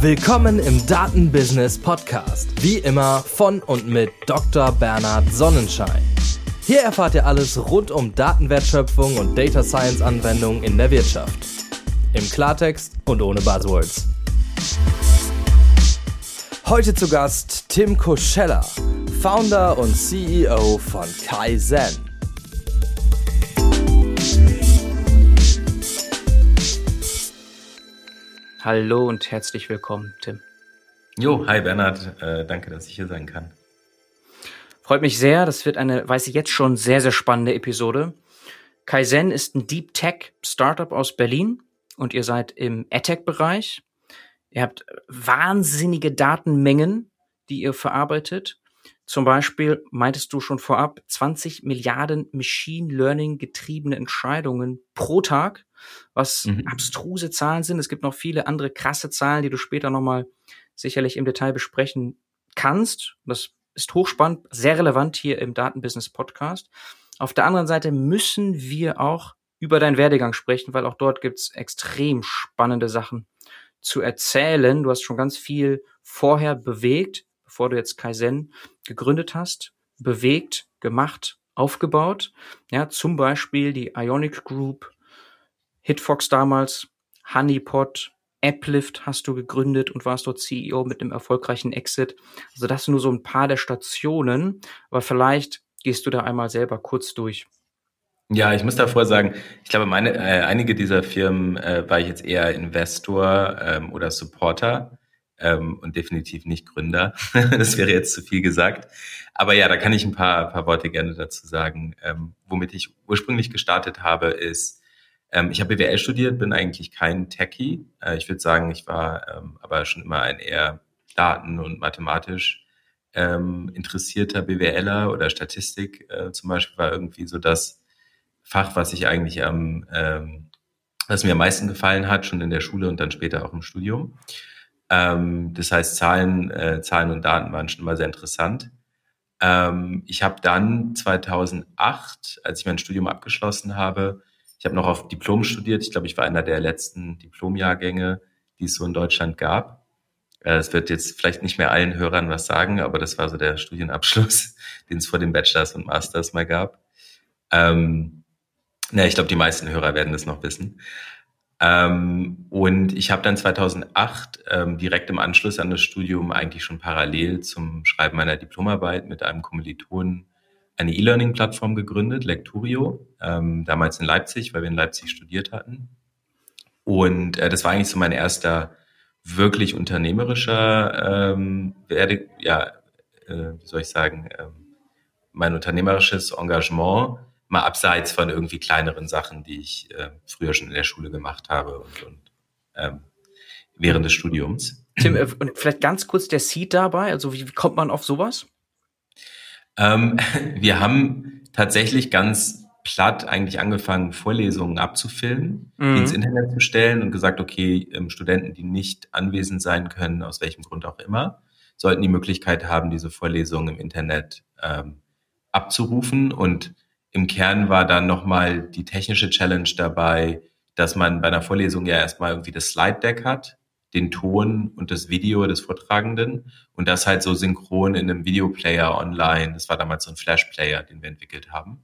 Willkommen im Datenbusiness Podcast. Wie immer von und mit Dr. Bernhard Sonnenschein. Hier erfahrt ihr alles rund um Datenwertschöpfung und Data Science Anwendungen in der Wirtschaft. Im Klartext und ohne Buzzwords. Heute zu Gast Tim Koschella, Founder und CEO von Kaizen. Hallo und herzlich willkommen, Tim. Jo, hi Bernhard, äh, danke, dass ich hier sein kann. Freut mich sehr, das wird eine, weiß ich jetzt schon, sehr, sehr spannende Episode. Kaizen ist ein Deep Tech Startup aus Berlin und ihr seid im AdTech-Bereich. Ihr habt wahnsinnige Datenmengen, die ihr verarbeitet. Zum Beispiel meintest du schon vorab 20 Milliarden Machine Learning getriebene Entscheidungen pro Tag was mhm. abstruse Zahlen sind. Es gibt noch viele andere krasse Zahlen, die du später nochmal sicherlich im Detail besprechen kannst. Das ist hochspannend, sehr relevant hier im Datenbusiness Podcast. Auf der anderen Seite müssen wir auch über deinen Werdegang sprechen, weil auch dort gibt's extrem spannende Sachen zu erzählen. Du hast schon ganz viel vorher bewegt, bevor du jetzt Kaizen gegründet hast, bewegt, gemacht, aufgebaut. Ja, zum Beispiel die Ionic Group, Hitfox damals, Honeypot, Applift hast du gegründet und warst dort CEO mit einem erfolgreichen Exit. Also das sind nur so ein paar der Stationen, aber vielleicht gehst du da einmal selber kurz durch. Ja, ich muss davor sagen, ich glaube, meine, äh, einige dieser Firmen äh, war ich jetzt eher Investor ähm, oder Supporter ähm, und definitiv nicht Gründer. das wäre jetzt zu viel gesagt. Aber ja, da kann ich ein paar, paar Worte gerne dazu sagen. Ähm, womit ich ursprünglich gestartet habe, ist ähm, ich habe BWL studiert, bin eigentlich kein Techie. Äh, ich würde sagen, ich war ähm, aber schon immer ein eher daten- und mathematisch ähm, interessierter BWLer oder Statistik äh, zum Beispiel war irgendwie so das Fach, was ich eigentlich am, ähm, was mir am meisten gefallen hat, schon in der Schule und dann später auch im Studium. Ähm, das heißt, Zahlen, äh, Zahlen und Daten waren schon immer sehr interessant. Ähm, ich habe dann 2008, als ich mein Studium abgeschlossen habe, ich habe noch auf Diplom studiert. Ich glaube, ich war einer der letzten Diplomjahrgänge, die es so in Deutschland gab. Äh, es wird jetzt vielleicht nicht mehr allen Hörern was sagen, aber das war so der Studienabschluss, den es vor den Bachelors und Masters mal gab. Ähm, na, ich glaube, die meisten Hörer werden das noch wissen. Ähm, und ich habe dann 2008 ähm, direkt im Anschluss an das Studium eigentlich schon parallel zum Schreiben meiner Diplomarbeit mit einem Kommilitonen eine E-Learning-Plattform gegründet, Lecturio, ähm, damals in Leipzig, weil wir in Leipzig studiert hatten. Und äh, das war eigentlich so mein erster wirklich unternehmerischer ähm, Werde, ja, äh, wie soll ich sagen, ähm, mein unternehmerisches Engagement, mal abseits von irgendwie kleineren Sachen, die ich äh, früher schon in der Schule gemacht habe und, und ähm, während des Studiums. Tim, äh, und vielleicht ganz kurz der Seed dabei, also wie, wie kommt man auf sowas? Ähm, wir haben tatsächlich ganz platt eigentlich angefangen, Vorlesungen abzufilmen, mhm. ins Internet zu stellen und gesagt, okay, ähm, Studenten, die nicht anwesend sein können, aus welchem Grund auch immer, sollten die Möglichkeit haben, diese Vorlesungen im Internet ähm, abzurufen. Und im Kern war dann nochmal die technische Challenge dabei, dass man bei einer Vorlesung ja erstmal irgendwie das Slide Deck hat den Ton und das Video des Vortragenden und das halt so synchron in einem Videoplayer online. Das war damals so ein Flash-Player, den wir entwickelt haben.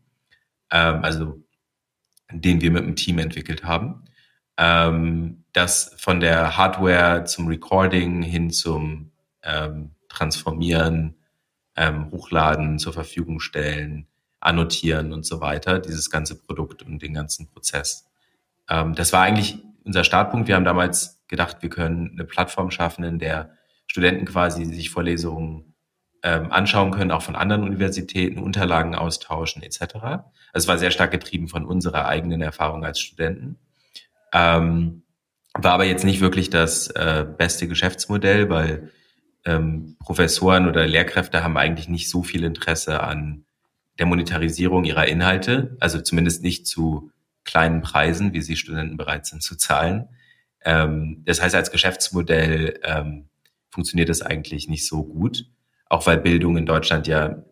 Ähm, also den wir mit dem Team entwickelt haben. Ähm, das von der Hardware zum Recording hin zum ähm, Transformieren, ähm, Hochladen, zur Verfügung stellen, annotieren und so weiter, dieses ganze Produkt und den ganzen Prozess. Ähm, das war eigentlich unser Startpunkt. Wir haben damals gedacht, wir können eine Plattform schaffen, in der Studenten quasi sich Vorlesungen ähm, anschauen können, auch von anderen Universitäten, Unterlagen austauschen etc. Also es war sehr stark getrieben von unserer eigenen Erfahrung als Studenten. Ähm, war aber jetzt nicht wirklich das äh, beste Geschäftsmodell, weil ähm, Professoren oder Lehrkräfte haben eigentlich nicht so viel Interesse an der Monetarisierung ihrer Inhalte, also zumindest nicht zu kleinen Preisen, wie sie Studenten bereit sind zu zahlen. Ähm, das heißt, als Geschäftsmodell ähm, funktioniert das eigentlich nicht so gut, auch weil Bildung in Deutschland ja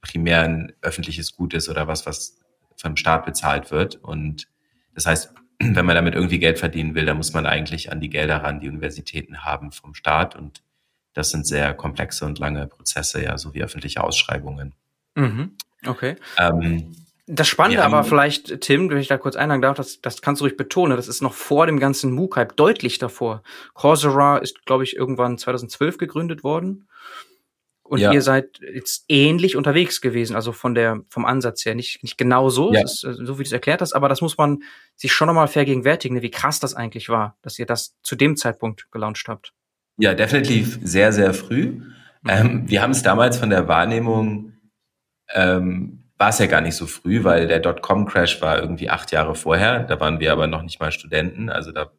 primär ein öffentliches Gut ist oder was, was vom Staat bezahlt wird. Und das heißt, wenn man damit irgendwie Geld verdienen will, dann muss man eigentlich an die Gelder ran, die Universitäten haben vom Staat. Und das sind sehr komplexe und lange Prozesse, ja, so wie öffentliche Ausschreibungen. Mhm. Okay. Ähm, das Spannende aber vielleicht, Tim, wenn ich da kurz einhaken darf, das, das kannst du ruhig betonen, das ist noch vor dem ganzen MOOC-Hype, deutlich davor. Coursera ist, glaube ich, irgendwann 2012 gegründet worden. Und ja. ihr seid jetzt ähnlich unterwegs gewesen, also von der, vom Ansatz her. Nicht, nicht genau so, ja. ist, äh, so wie du es erklärt hast, aber das muss man sich schon nochmal vergegenwärtigen, ne, wie krass das eigentlich war, dass ihr das zu dem Zeitpunkt gelauncht habt. Ja, definitiv sehr, sehr früh. Mhm. Ähm, wir haben es damals von der Wahrnehmung, ähm, war es ja gar nicht so früh, weil der Dotcom-Crash war irgendwie acht Jahre vorher. Da waren wir aber noch nicht mal Studenten, also da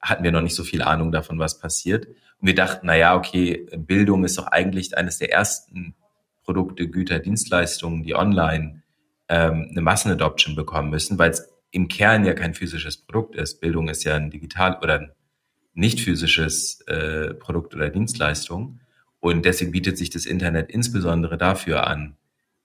hatten wir noch nicht so viel Ahnung davon, was passiert. Und wir dachten, na ja, okay, Bildung ist doch eigentlich eines der ersten Produkte, Güter, Dienstleistungen, die online ähm, eine Massenadoption bekommen müssen, weil es im Kern ja kein physisches Produkt ist. Bildung ist ja ein digital oder ein nicht physisches äh, Produkt oder Dienstleistung. Und deswegen bietet sich das Internet insbesondere dafür an.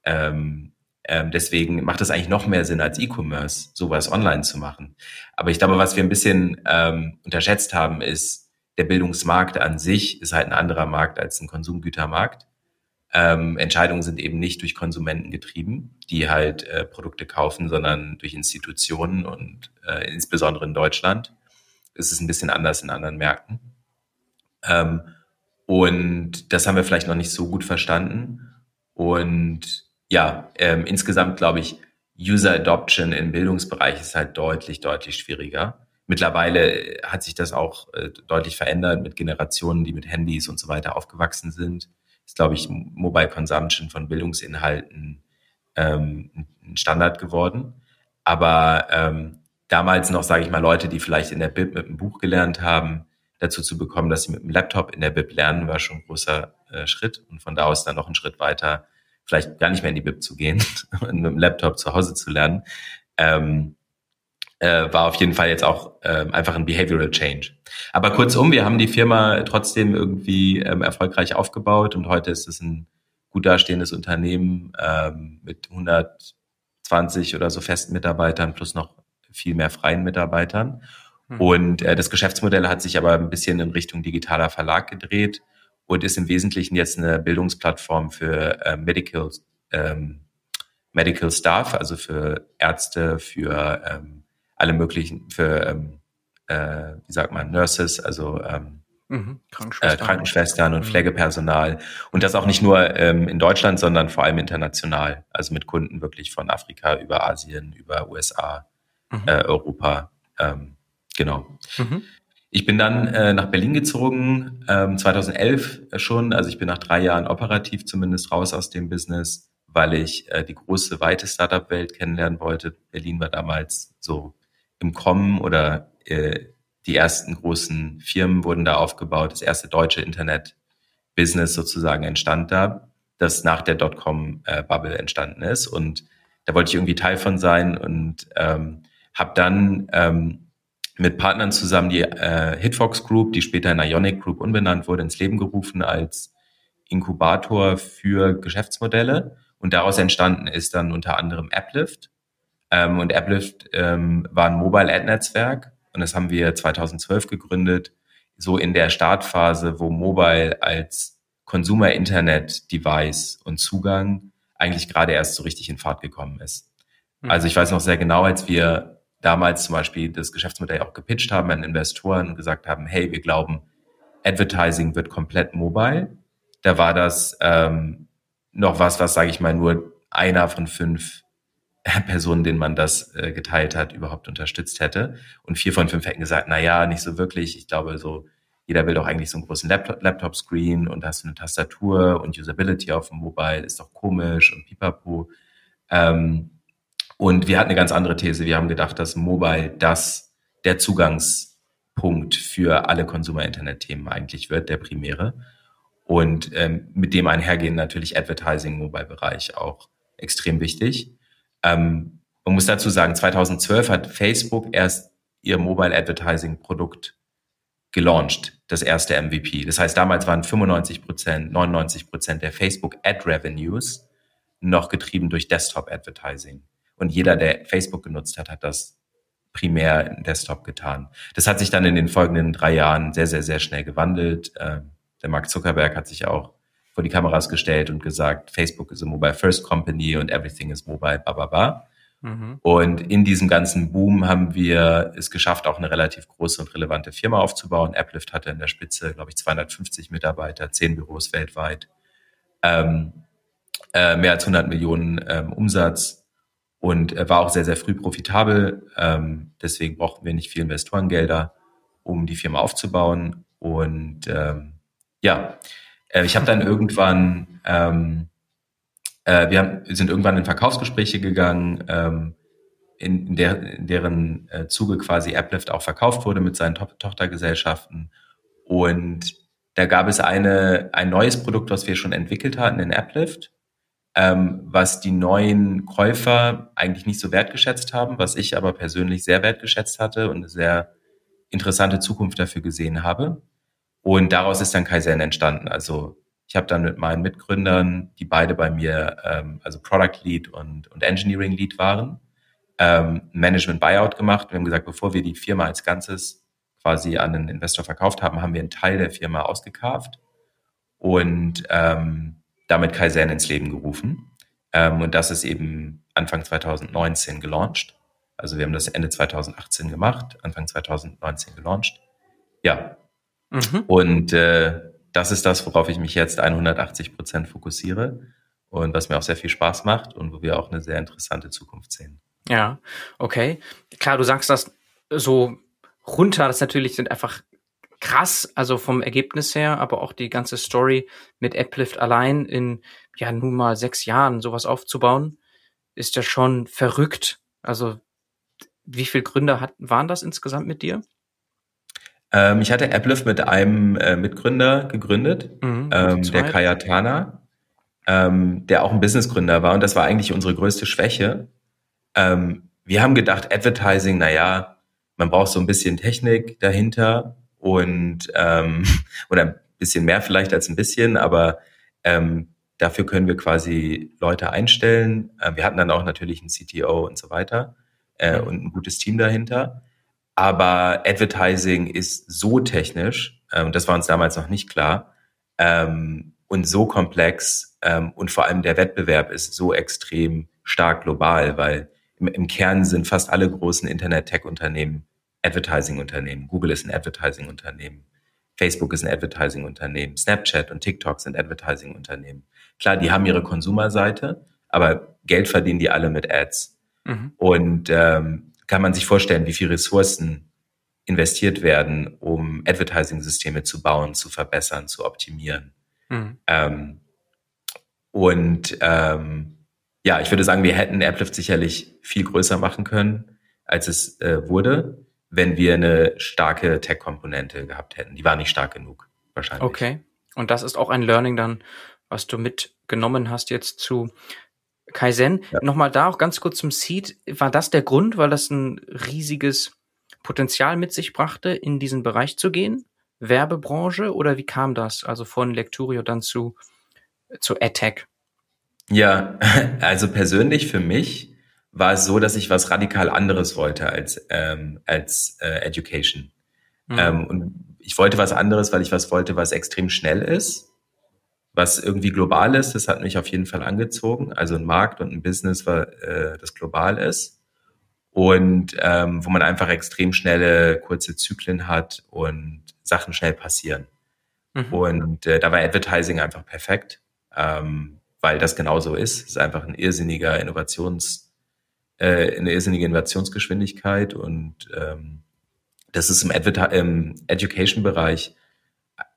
Ähm, ähm, deswegen macht es eigentlich noch mehr Sinn als E-Commerce, sowas online zu machen. Aber ich glaube, was wir ein bisschen ähm, unterschätzt haben, ist, der Bildungsmarkt an sich ist halt ein anderer Markt als ein Konsumgütermarkt. Ähm, Entscheidungen sind eben nicht durch Konsumenten getrieben, die halt äh, Produkte kaufen, sondern durch Institutionen und äh, insbesondere in Deutschland ist es ein bisschen anders in anderen Märkten. Ähm, und das haben wir vielleicht noch nicht so gut verstanden. Und ja, ähm, insgesamt glaube ich, User Adoption im Bildungsbereich ist halt deutlich, deutlich schwieriger. Mittlerweile hat sich das auch äh, deutlich verändert mit Generationen, die mit Handys und so weiter aufgewachsen sind. Ist, glaube ich, Mobile Consumption von Bildungsinhalten ähm, ein Standard geworden. Aber ähm, damals noch, sage ich mal, Leute, die vielleicht in der Bib mit einem Buch gelernt haben, dazu zu bekommen, dass sie mit dem Laptop in der Bib lernen, war schon ein großer äh, Schritt. Und von da aus dann noch einen Schritt weiter, vielleicht gar nicht mehr in die Bib zu gehen und mit dem Laptop zu Hause zu lernen. Ähm, äh, war auf jeden Fall jetzt auch äh, einfach ein Behavioral Change. Aber kurzum, wir haben die Firma trotzdem irgendwie ähm, erfolgreich aufgebaut und heute ist es ein gut dastehendes Unternehmen ähm, mit 120 oder so festen Mitarbeitern plus noch viel mehr freien Mitarbeitern. Hm. Und äh, das Geschäftsmodell hat sich aber ein bisschen in Richtung digitaler Verlag gedreht und ist im Wesentlichen jetzt eine Bildungsplattform für äh, Medical, ähm, Medical Staff, also für Ärzte, für ähm, alle möglichen, für, ähm, äh, wie sagt man, Nurses, also ähm, mhm. Krankenschwestern. Äh, Krankenschwestern und mhm. Pflegepersonal. Und das auch nicht nur ähm, in Deutschland, sondern vor allem international. Also mit Kunden wirklich von Afrika über Asien, über USA, mhm. äh, Europa. Ähm, genau. Ich bin dann äh, nach Berlin gezogen, ähm, 2011 schon. Also ich bin nach drei Jahren operativ zumindest raus aus dem Business, weil ich äh, die große, weite Startup-Welt kennenlernen wollte. Berlin war damals so im Kommen oder äh, die ersten großen Firmen wurden da aufgebaut. Das erste deutsche Internet-Business sozusagen entstand da, das nach der Dotcom-Bubble entstanden ist. Und da wollte ich irgendwie Teil von sein und ähm, habe dann ähm, mit Partnern zusammen die äh, Hitfox Group, die später in Ionic Group umbenannt wurde, ins Leben gerufen als Inkubator für Geschäftsmodelle. Und daraus entstanden ist dann unter anderem Applift, ähm, und Applift ähm, war ein Mobile Ad Netzwerk und das haben wir 2012 gegründet, so in der Startphase, wo Mobile als Consumer Internet Device und Zugang eigentlich gerade erst so richtig in Fahrt gekommen ist. Mhm. Also ich weiß noch sehr genau, als wir damals zum Beispiel das Geschäftsmodell auch gepitcht haben an Investoren und gesagt haben, hey, wir glauben, Advertising wird komplett mobile. Da war das ähm, noch was, was, sage ich mal, nur einer von fünf Personen, denen man das äh, geteilt hat, überhaupt unterstützt hätte. Und vier von fünf hätten gesagt, na ja, nicht so wirklich. Ich glaube, so jeder will doch eigentlich so einen großen Laptop-Screen und hast eine Tastatur und Usability auf dem Mobile, ist doch komisch und pipapo. Ähm, und wir hatten eine ganz andere These. Wir haben gedacht, dass Mobile das der Zugangspunkt für alle Consumer-Internet-Themen eigentlich wird, der primäre. Und ähm, mit dem einhergehen natürlich Advertising im Mobile-Bereich auch extrem wichtig. Ähm, man muss dazu sagen, 2012 hat Facebook erst ihr Mobile Advertising Produkt gelauncht, das erste MVP. Das heißt, damals waren 95 Prozent, 99 Prozent der Facebook Ad Revenues noch getrieben durch Desktop Advertising. Und jeder, der Facebook genutzt hat, hat das primär im Desktop getan. Das hat sich dann in den folgenden drei Jahren sehr, sehr, sehr schnell gewandelt. Ähm, der Mark Zuckerberg hat sich auch vor die Kameras gestellt und gesagt, Facebook is a mobile first company und everything is mobile, bla bla bla. Mhm. Und in diesem ganzen Boom haben wir es geschafft, auch eine relativ große und relevante Firma aufzubauen. Applift hatte in der Spitze, glaube ich, 250 Mitarbeiter, 10 Büros weltweit, ähm, äh, mehr als 100 Millionen ähm, Umsatz und äh, war auch sehr, sehr früh profitabel. Ähm, deswegen brauchten wir nicht viel Investorengelder, um die Firma aufzubauen. Und ähm, ja, äh, ich habe dann irgendwann ähm, äh, wir, haben, sind irgendwann in Verkaufsgespräche gegangen, ähm, in, der, in deren äh, Zuge quasi Applift auch verkauft wurde mit seinen to Tochtergesellschaften. Und da gab es eine, ein neues Produkt, was wir schon entwickelt hatten in Applift, ähm, was die neuen Käufer eigentlich nicht so wertgeschätzt haben, was ich aber persönlich sehr wertgeschätzt hatte und eine sehr interessante Zukunft dafür gesehen habe. Und daraus ist dann Kaizen entstanden. Also ich habe dann mit meinen Mitgründern, die beide bei mir, ähm, also Product Lead und, und Engineering Lead waren, ähm, Management Buyout gemacht. Wir haben gesagt, bevor wir die Firma als Ganzes quasi an einen Investor verkauft haben, haben wir einen Teil der Firma ausgekauft und ähm, damit Kaizen ins Leben gerufen. Ähm, und das ist eben Anfang 2019 gelauncht. Also wir haben das Ende 2018 gemacht, Anfang 2019 gelauncht. Ja. Mhm. Und äh, das ist das, worauf ich mich jetzt 180 Prozent fokussiere und was mir auch sehr viel Spaß macht und wo wir auch eine sehr interessante Zukunft sehen. Ja, okay. Klar, du sagst das so runter, das natürlich sind einfach krass, also vom Ergebnis her, aber auch die ganze Story mit Applift allein in ja nun mal sechs Jahren sowas aufzubauen, ist ja schon verrückt. Also wie viele Gründer hat, waren das insgesamt mit dir? Ähm, ich hatte AppLift mit einem äh, Mitgründer gegründet, mhm, ähm, der Kayatana, ähm, der auch ein Businessgründer war und das war eigentlich unsere größte Schwäche. Ähm, wir haben gedacht, Advertising, na ja, man braucht so ein bisschen Technik dahinter und ähm, oder ein bisschen mehr vielleicht als ein bisschen, aber ähm, dafür können wir quasi Leute einstellen. Äh, wir hatten dann auch natürlich einen CTO und so weiter äh, und ein gutes Team dahinter. Aber Advertising ist so technisch, ähm, das war uns damals noch nicht klar, ähm, und so komplex ähm, und vor allem der Wettbewerb ist so extrem stark global, weil im, im Kern sind fast alle großen Internet-Tech-Unternehmen Advertising-Unternehmen. Google ist ein Advertising-Unternehmen. Facebook ist ein Advertising-Unternehmen. Snapchat und TikTok sind Advertising-Unternehmen. Klar, die haben ihre Konsumerseite, aber Geld verdienen die alle mit Ads. Mhm. Und ähm, kann man sich vorstellen, wie viel Ressourcen investiert werden, um Advertising-Systeme zu bauen, zu verbessern, zu optimieren. Mhm. Ähm, und ähm, ja, ich würde sagen, wir hätten Airplift sicherlich viel größer machen können, als es äh, wurde, wenn wir eine starke Tech-Komponente gehabt hätten. Die war nicht stark genug, wahrscheinlich. Okay. Und das ist auch ein Learning dann, was du mitgenommen hast jetzt zu Kaizen, ja. nochmal da auch ganz kurz zum Seed. War das der Grund, weil das ein riesiges Potenzial mit sich brachte, in diesen Bereich zu gehen? Werbebranche oder wie kam das? Also von Lecturio dann zu, zu AdTech? Ja, also persönlich für mich war es so, dass ich was radikal anderes wollte als, ähm, als äh, Education. Mhm. Ähm, und ich wollte was anderes, weil ich was wollte, was extrem schnell ist was irgendwie global ist, das hat mich auf jeden Fall angezogen. Also ein Markt und ein Business, äh, das global ist und ähm, wo man einfach extrem schnelle, kurze Zyklen hat und Sachen schnell passieren. Mhm. Und äh, da war Advertising einfach perfekt, ähm, weil das genauso ist. Es ist einfach ein irrsinniger Innovations, äh, eine irrsinnige Innovationsgeschwindigkeit und ähm, das ist im, im Education-Bereich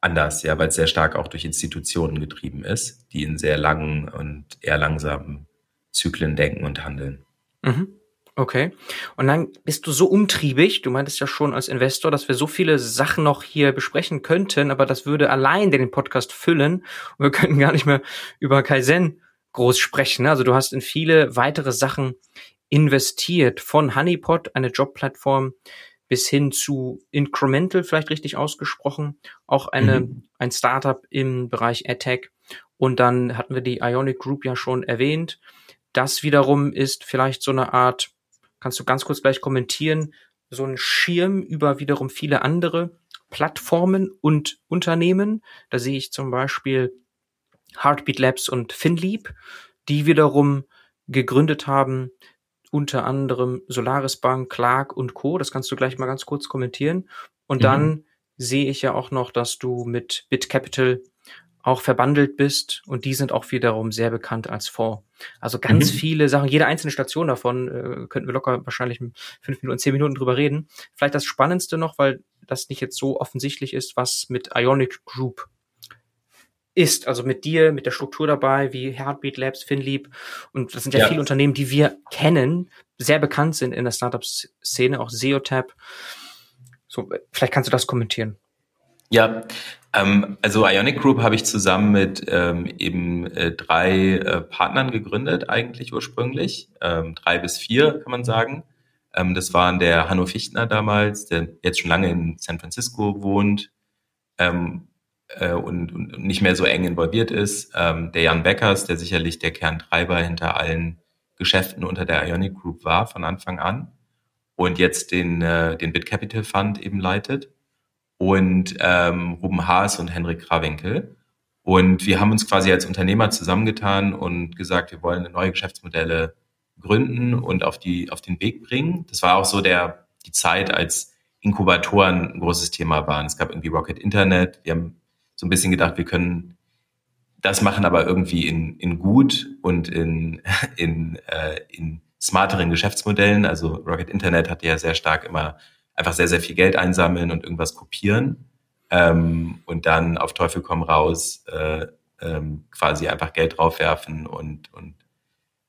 anders, ja, weil es sehr stark auch durch Institutionen getrieben ist, die in sehr langen und eher langsamen Zyklen denken und handeln. Mhm. Okay. Und dann bist du so umtriebig, du meintest ja schon als Investor, dass wir so viele Sachen noch hier besprechen könnten, aber das würde allein den Podcast füllen und wir könnten gar nicht mehr über Kaizen groß sprechen. Also du hast in viele weitere Sachen investiert, von Honeypot, eine Jobplattform, bis hin zu Incremental, vielleicht richtig ausgesprochen, auch eine, mhm. ein Startup im Bereich AdTech. Und dann hatten wir die Ionic Group ja schon erwähnt. Das wiederum ist vielleicht so eine Art Kannst du ganz kurz gleich kommentieren, so ein Schirm über wiederum viele andere Plattformen und Unternehmen. Da sehe ich zum Beispiel Heartbeat Labs und FinLeap, die wiederum gegründet haben, unter anderem Solaris Bank, Clark und Co. Das kannst du gleich mal ganz kurz kommentieren. Und mhm. dann sehe ich ja auch noch, dass du mit BitCapital auch verbandelt bist und die sind auch wiederum sehr bekannt als Fonds. Also ganz mhm. viele Sachen, jede einzelne Station davon äh, könnten wir locker wahrscheinlich fünf Minuten, zehn Minuten drüber reden. Vielleicht das Spannendste noch, weil das nicht jetzt so offensichtlich ist, was mit Ionic Group ist, also mit dir, mit der Struktur dabei, wie Heartbeat Labs, FinLeap und das sind ja, ja. viele Unternehmen, die wir kennen, sehr bekannt sind in der Startup-Szene, auch SEOTap. So, vielleicht kannst du das kommentieren. Ja, ähm, also Ionic Group habe ich zusammen mit ähm, eben äh, drei äh, Partnern gegründet, eigentlich ursprünglich. Ähm, drei bis vier, kann man sagen. Ähm, das waren der Hanno Fichtner damals, der jetzt schon lange in San Francisco wohnt ähm, äh, und, und nicht mehr so eng involviert ist. Ähm, der Jan Beckers, der sicherlich der Kerntreiber hinter allen Geschäften unter der Ionic Group war von Anfang an und jetzt den, äh, den Bit Capital Fund eben leitet und ähm, Ruben Haas und Henrik Krawinkel. Und wir haben uns quasi als Unternehmer zusammengetan und gesagt, wir wollen neue Geschäftsmodelle gründen und auf die auf den Weg bringen. Das war auch so der die Zeit, als Inkubatoren ein großes Thema waren. Es gab irgendwie Rocket Internet. Wir haben so ein bisschen gedacht, wir können das machen, aber irgendwie in, in gut und in, in, äh, in smarteren Geschäftsmodellen. Also Rocket Internet hat ja sehr stark immer einfach sehr, sehr viel Geld einsammeln und irgendwas kopieren ähm, und dann auf Teufel komm raus äh, ähm, quasi einfach Geld draufwerfen und, und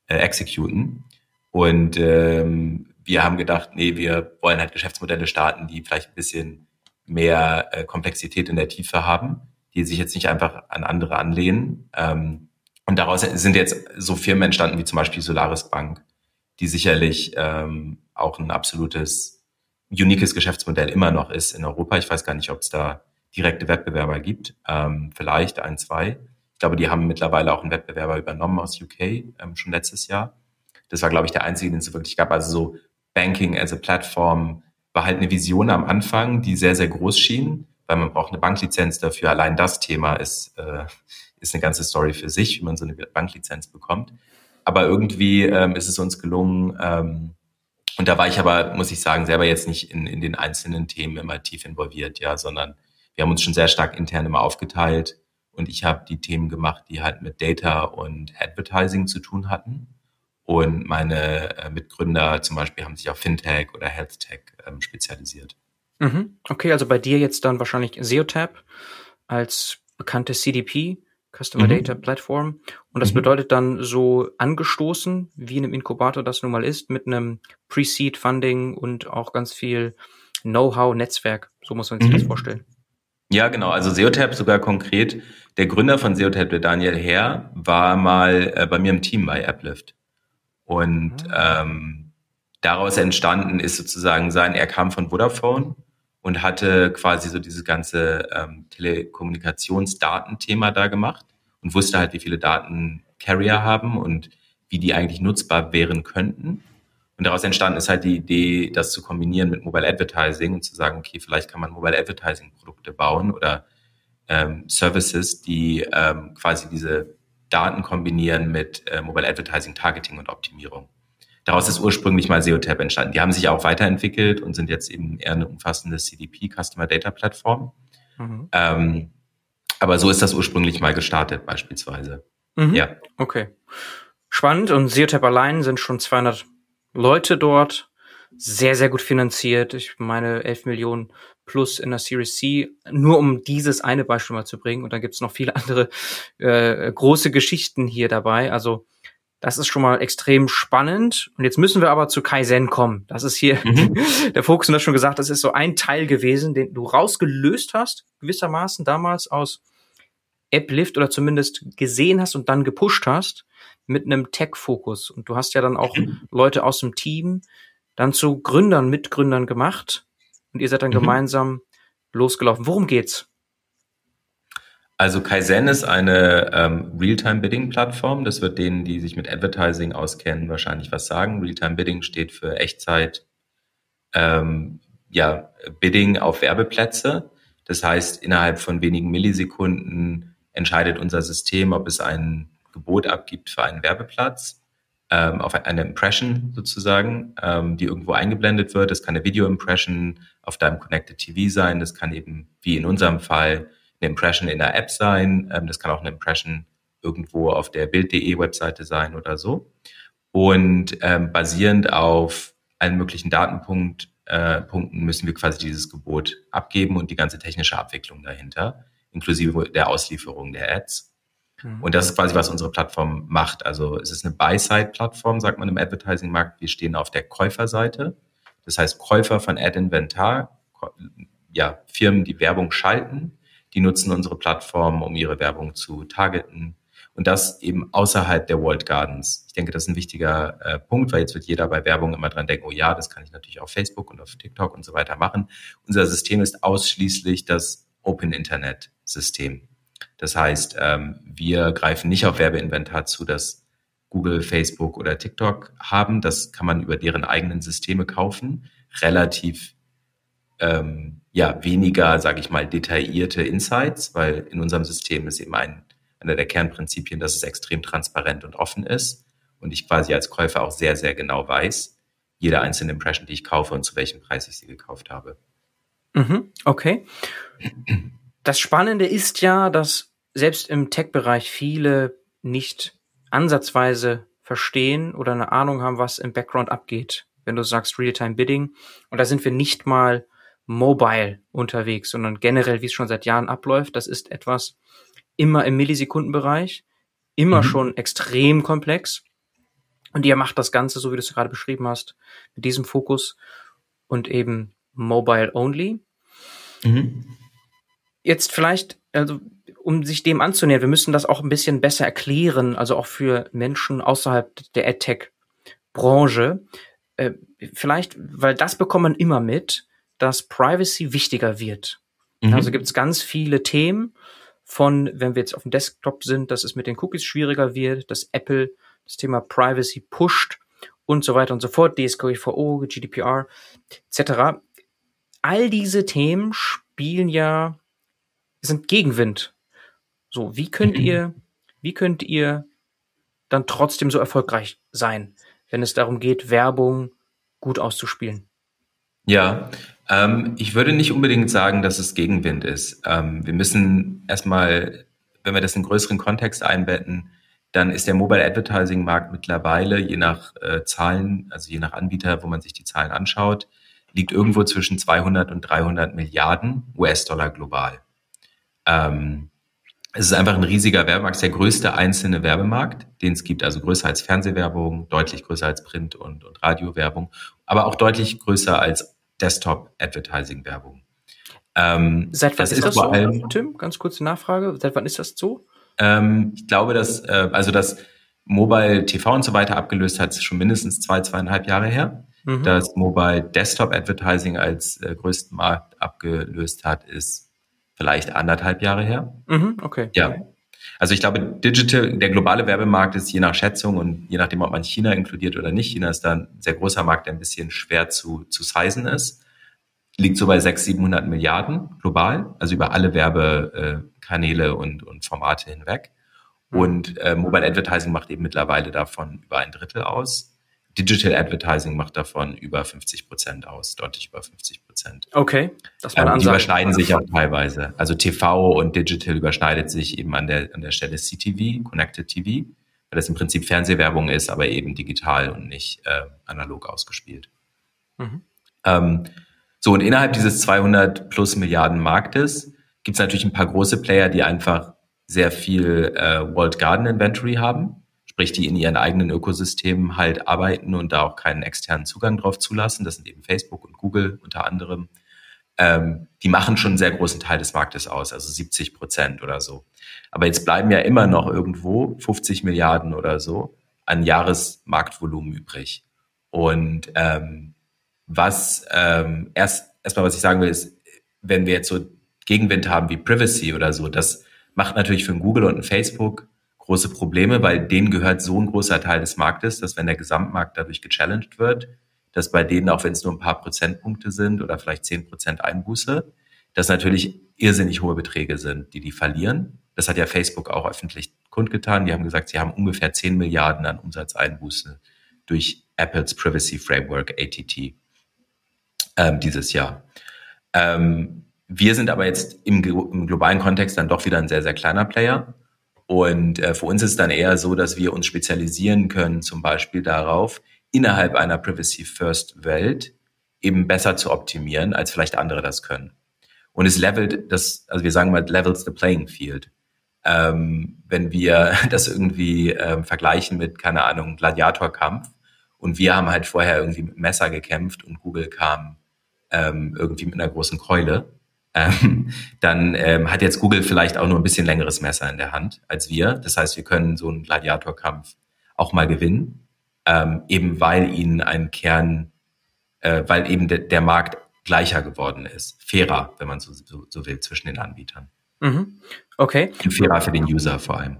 äh, exekuten. Und ähm, wir haben gedacht, nee, wir wollen halt Geschäftsmodelle starten, die vielleicht ein bisschen mehr äh, Komplexität in der Tiefe haben, die sich jetzt nicht einfach an andere anlehnen. Ähm, und daraus sind jetzt so Firmen entstanden wie zum Beispiel Solaris Bank, die sicherlich ähm, auch ein absolutes uniques Geschäftsmodell immer noch ist in Europa. Ich weiß gar nicht, ob es da direkte Wettbewerber gibt. Ähm, vielleicht ein, zwei. Ich glaube, die haben mittlerweile auch einen Wettbewerber übernommen aus UK, ähm, schon letztes Jahr. Das war, glaube ich, der einzige, den es wirklich gab. Also so Banking as a Platform war halt eine Vision am Anfang, die sehr, sehr groß schien, weil man braucht eine Banklizenz dafür. Allein das Thema ist, äh, ist eine ganze Story für sich, wie man so eine Banklizenz bekommt. Aber irgendwie ähm, ist es uns gelungen, ähm, und da war ich aber, muss ich sagen, selber jetzt nicht in, in den einzelnen Themen immer tief involviert, ja, sondern wir haben uns schon sehr stark intern immer aufgeteilt und ich habe die Themen gemacht, die halt mit Data und Advertising zu tun hatten. Und meine äh, Mitgründer zum Beispiel haben sich auf Fintech oder Health Tech ähm, spezialisiert. Mhm. Okay, also bei dir jetzt dann wahrscheinlich SEOTap als bekannte CDP Customer mhm. Data Platform. Und das mhm. bedeutet dann so angestoßen, wie in einem Inkubator das nun mal ist, mit einem Pre-Seed Funding und auch ganz viel Know-how, Netzwerk. So muss man sich mhm. das vorstellen. Ja, genau. Also SEOTAP sogar konkret. Der Gründer von SEOTAP, der Daniel Herr, war mal äh, bei mir im Team bei Applift. Und ah. ähm, daraus entstanden ist sozusagen sein, er kam von Vodafone und hatte quasi so dieses ganze ähm, Telekommunikationsdatenthema da gemacht und wusste halt, wie viele Daten Carrier haben und wie die eigentlich nutzbar wären könnten. Und daraus entstanden ist halt die Idee, das zu kombinieren mit Mobile Advertising und zu sagen, okay, vielleicht kann man Mobile Advertising Produkte bauen oder ähm, Services, die ähm, quasi diese Daten kombinieren mit äh, Mobile Advertising Targeting und Optimierung. Daraus ist ursprünglich mal SEOTAP entstanden. Die haben sich auch weiterentwickelt und sind jetzt eben eher eine umfassende CDP, Customer Data Plattform. Mhm. Ähm, aber so ist das ursprünglich mal gestartet beispielsweise. Mhm. Ja. Okay. Spannend. Und SEOTAP allein sind schon 200 Leute dort. Sehr, sehr gut finanziert. Ich meine 11 Millionen plus in der Series C, nur um dieses eine Beispiel mal zu bringen. Und dann gibt's noch viele andere äh, große Geschichten hier dabei. Also das ist schon mal extrem spannend. Und jetzt müssen wir aber zu Kaizen kommen. Das ist hier mhm. der Fokus, und das schon gesagt, das ist so ein Teil gewesen, den du rausgelöst hast, gewissermaßen damals aus Applift oder zumindest gesehen hast und dann gepusht hast mit einem Tech-Fokus. Und du hast ja dann auch mhm. Leute aus dem Team dann zu Gründern, Mitgründern gemacht und ihr seid dann mhm. gemeinsam losgelaufen. Worum geht's? Also Kaizen ist eine ähm, Real-Time-Bidding-Plattform. Das wird denen, die sich mit Advertising auskennen, wahrscheinlich was sagen. Real-Time-Bidding steht für Echtzeit, ähm, ja, Bidding auf Werbeplätze. Das heißt, innerhalb von wenigen Millisekunden entscheidet unser System, ob es ein Gebot abgibt für einen Werbeplatz, ähm, auf eine Impression sozusagen, ähm, die irgendwo eingeblendet wird. Das kann eine Video-Impression auf deinem Connected TV sein. Das kann eben, wie in unserem Fall, eine Impression in der App sein. Ähm, das kann auch eine Impression irgendwo auf der Bild.de Webseite sein oder so. Und ähm, basierend auf allen möglichen Datenpunkt, äh, müssen wir quasi dieses Gebot abgeben und die ganze technische Abwicklung dahinter, inklusive der Auslieferung der Ads. Mhm. Und das ist quasi, was unsere Plattform macht. Also es ist eine Buy-Side-Plattform, sagt man im Advertising-Markt. Wir stehen auf der Käuferseite. Das heißt, Käufer von Ad-Inventar, ja, Firmen, die Werbung schalten, die nutzen unsere Plattform, um ihre Werbung zu targeten. Und das eben außerhalb der Walled Gardens. Ich denke, das ist ein wichtiger äh, Punkt, weil jetzt wird jeder bei Werbung immer dran denken, oh ja, das kann ich natürlich auf Facebook und auf TikTok und so weiter machen. Unser System ist ausschließlich das Open Internet System. Das heißt, ähm, wir greifen nicht auf Werbeinventar zu, das Google, Facebook oder TikTok haben. Das kann man über deren eigenen Systeme kaufen. Relativ ähm, ja weniger, sage ich mal, detaillierte Insights, weil in unserem System ist eben ein einer der Kernprinzipien, dass es extrem transparent und offen ist und ich quasi als Käufer auch sehr, sehr genau weiß, jede einzelne Impression, die ich kaufe und zu welchem Preis ich sie gekauft habe. Mhm, okay. Das Spannende ist ja, dass selbst im Tech-Bereich viele nicht ansatzweise verstehen oder eine Ahnung haben, was im Background abgeht, wenn du sagst Real-Time Bidding. Und da sind wir nicht mal mobile unterwegs, sondern generell, wie es schon seit Jahren abläuft. Das ist etwas immer im Millisekundenbereich, immer mhm. schon extrem komplex. Und ihr macht das Ganze, so wie du es gerade beschrieben hast, mit diesem Fokus und eben mobile only. Mhm. Jetzt vielleicht, also um sich dem anzunähern, wir müssen das auch ein bisschen besser erklären, also auch für Menschen außerhalb der AdTech-Branche. Äh, vielleicht, weil das bekommt man immer mit, dass Privacy wichtiger wird. Mhm. Also gibt es ganz viele Themen von, wenn wir jetzt auf dem Desktop sind, dass es mit den Cookies schwieriger wird, dass Apple das Thema Privacy pusht und so weiter und so fort, DSGVO, GDPR etc. All diese Themen spielen ja, sind Gegenwind. So, wie könnt mhm. ihr, wie könnt ihr dann trotzdem so erfolgreich sein, wenn es darum geht, Werbung gut auszuspielen? Ja, ähm, ich würde nicht unbedingt sagen, dass es Gegenwind ist. Ähm, wir müssen erstmal, wenn wir das in größeren Kontext einbetten, dann ist der Mobile Advertising Markt mittlerweile, je nach äh, Zahlen, also je nach Anbieter, wo man sich die Zahlen anschaut, liegt irgendwo zwischen 200 und 300 Milliarden US-Dollar global. Ähm, es ist einfach ein riesiger Werbemarkt, der größte einzelne Werbemarkt, den es gibt, also größer als Fernsehwerbung, deutlich größer als Print- und, und Radiowerbung, aber auch deutlich größer als Desktop-Advertising-Werbung. Ähm, Seit wann ist, ist das so, allem, Tim? Ganz kurze Nachfrage. Seit wann ist das so? Ähm, ich glaube, dass, äh, also das Mobile TV und so weiter abgelöst hat, schon mindestens zwei, zweieinhalb Jahre her. Mhm. Das Mobile Desktop Advertising als äh, größten Markt abgelöst hat, ist vielleicht anderthalb Jahre her. Mhm, okay. Ja. Also ich glaube, Digital, der globale Werbemarkt ist je nach Schätzung und je nachdem, ob man China inkludiert oder nicht. China ist da ein sehr großer Markt, der ein bisschen schwer zu, zu sizen ist. Liegt so bei 600, 700 Milliarden global, also über alle Werbekanäle und, und Formate hinweg. Und äh, Mobile Advertising macht eben mittlerweile davon über ein Drittel aus. Digital Advertising macht davon über 50 Prozent aus, deutlich über 50 Prozent. Okay, das war ähm, Die überschneiden sich auch teilweise. Also TV und Digital überschneidet sich eben an der, an der Stelle CTV, Connected TV, weil das im Prinzip Fernsehwerbung ist, aber eben digital und nicht äh, analog ausgespielt. Mhm. Ähm, so, und innerhalb dieses 200 plus Milliarden Marktes gibt es natürlich ein paar große Player, die einfach sehr viel äh, World Garden Inventory haben sprich die in ihren eigenen Ökosystemen halt arbeiten und da auch keinen externen Zugang drauf zulassen. Das sind eben Facebook und Google unter anderem. Ähm, die machen schon einen sehr großen Teil des Marktes aus, also 70 Prozent oder so. Aber jetzt bleiben ja immer noch irgendwo 50 Milliarden oder so an Jahresmarktvolumen übrig. Und ähm, was ähm, erst erstmal, was ich sagen will, ist, wenn wir jetzt so Gegenwind haben wie Privacy oder so, das macht natürlich für ein Google und ein Facebook große Probleme, weil denen gehört so ein großer Teil des Marktes, dass wenn der Gesamtmarkt dadurch gechallenged wird, dass bei denen, auch wenn es nur ein paar Prozentpunkte sind oder vielleicht zehn Prozent Einbuße, das natürlich irrsinnig hohe Beträge sind, die die verlieren. Das hat ja Facebook auch öffentlich kundgetan. Die haben gesagt, sie haben ungefähr 10 Milliarden an Umsatzeinbuße durch Apples Privacy Framework ATT ähm, dieses Jahr. Ähm, wir sind aber jetzt im, im, globalen Kontext dann doch wieder ein sehr, sehr kleiner Player. Und äh, für uns ist dann eher so, dass wir uns spezialisieren können, zum Beispiel darauf, innerhalb einer Privacy First Welt eben besser zu optimieren, als vielleicht andere das können. Und es levelt das, also wir sagen mal, levels the playing field. Ähm, wenn wir das irgendwie ähm, vergleichen mit, keine Ahnung, Gladiatorkampf und wir haben halt vorher irgendwie mit Messer gekämpft und Google kam ähm, irgendwie mit einer großen Keule, ähm, dann ähm, hat jetzt Google vielleicht auch nur ein bisschen längeres Messer in der Hand als wir. Das heißt, wir können so einen Gladiatorkampf auch mal gewinnen, ähm, eben weil ihnen ein Kern, äh, weil eben de der Markt gleicher geworden ist, fairer, wenn man so, so, so will, zwischen den Anbietern. Mhm. Okay. Und fairer für den User vor allem.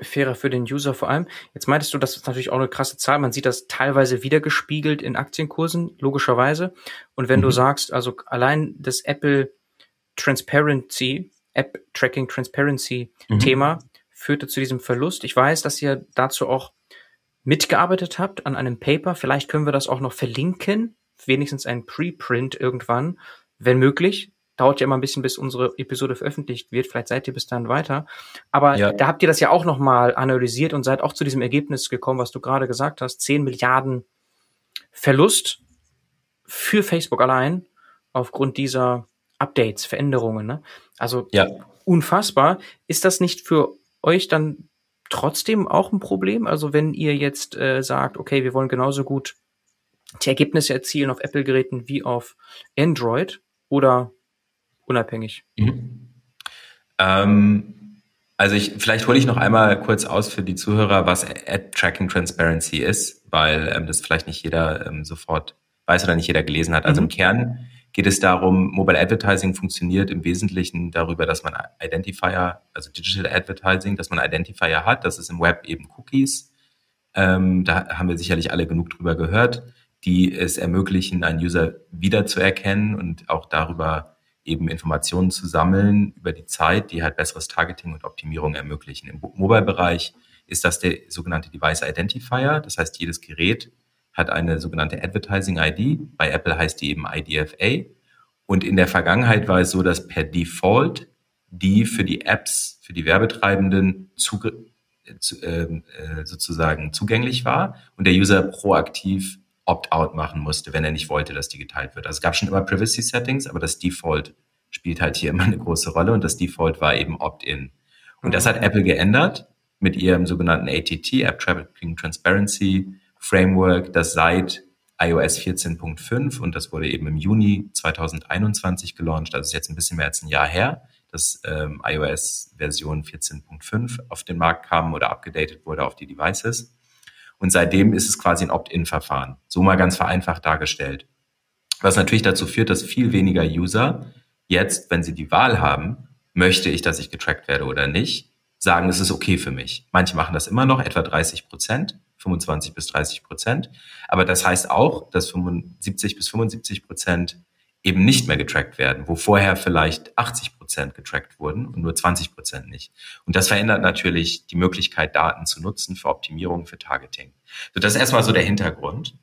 Fairer für den User vor allem. Jetzt meintest du, das ist natürlich auch eine krasse Zahl. Man sieht das teilweise wiedergespiegelt in Aktienkursen, logischerweise. Und wenn mhm. du sagst, also allein das Apple Transparency, App Tracking Transparency mhm. Thema führte zu diesem Verlust. Ich weiß, dass ihr dazu auch mitgearbeitet habt an einem Paper. Vielleicht können wir das auch noch verlinken wenigstens ein Preprint irgendwann, wenn möglich. Dauert ja immer ein bisschen, bis unsere Episode veröffentlicht wird. Vielleicht seid ihr bis dann weiter. Aber ja. da habt ihr das ja auch nochmal analysiert und seid auch zu diesem Ergebnis gekommen, was du gerade gesagt hast. 10 Milliarden Verlust für Facebook allein aufgrund dieser Updates, Veränderungen. Ne? Also ja. unfassbar. Ist das nicht für euch dann trotzdem auch ein Problem? Also wenn ihr jetzt äh, sagt, okay, wir wollen genauso gut die Ergebnisse erzielen auf Apple-Geräten wie auf Android oder unabhängig? Mhm. Ähm, also ich, vielleicht hole ich noch einmal kurz aus für die Zuhörer, was Ad Tracking Transparency ist, weil ähm, das vielleicht nicht jeder ähm, sofort weiß oder nicht jeder gelesen hat. Also mhm. im Kern geht es darum, Mobile Advertising funktioniert im Wesentlichen darüber, dass man Identifier, also Digital Advertising, dass man Identifier hat. Das ist im Web eben Cookies. Ähm, da haben wir sicherlich alle genug drüber gehört die es ermöglichen, einen User wiederzuerkennen und auch darüber eben Informationen zu sammeln über die Zeit, die halt besseres Targeting und Optimierung ermöglichen. Im Mobile-Bereich ist das der sogenannte Device Identifier. Das heißt, jedes Gerät hat eine sogenannte Advertising ID. Bei Apple heißt die eben IDFA. Und in der Vergangenheit war es so, dass per Default die für die Apps, für die Werbetreibenden ähm, äh, sozusagen zugänglich war und der User proaktiv Opt-out machen musste, wenn er nicht wollte, dass die geteilt wird. Also es gab schon immer Privacy-Settings, aber das Default spielt halt hier immer eine große Rolle und das Default war eben Opt-in. Und das hat Apple geändert mit ihrem sogenannten ATT, App Tracking Transparency Framework, das seit iOS 14.5 und das wurde eben im Juni 2021 gelauncht, also ist jetzt ein bisschen mehr als ein Jahr her, dass ähm, iOS Version 14.5 auf den Markt kam oder abgedatet wurde auf die Devices. Und seitdem ist es quasi ein Opt-in-Verfahren. So mal ganz vereinfacht dargestellt. Was natürlich dazu führt, dass viel weniger User jetzt, wenn sie die Wahl haben, möchte ich, dass ich getrackt werde oder nicht, sagen, es ist okay für mich. Manche machen das immer noch, etwa 30 Prozent, 25 bis 30 Prozent. Aber das heißt auch, dass 75 bis 75 Prozent eben nicht mehr getrackt werden, wo vorher vielleicht 80 Prozent getrackt wurden und nur 20 Prozent nicht. Und das verändert natürlich die Möglichkeit, Daten zu nutzen für Optimierung, für Targeting. So, das ist erstmal so der Hintergrund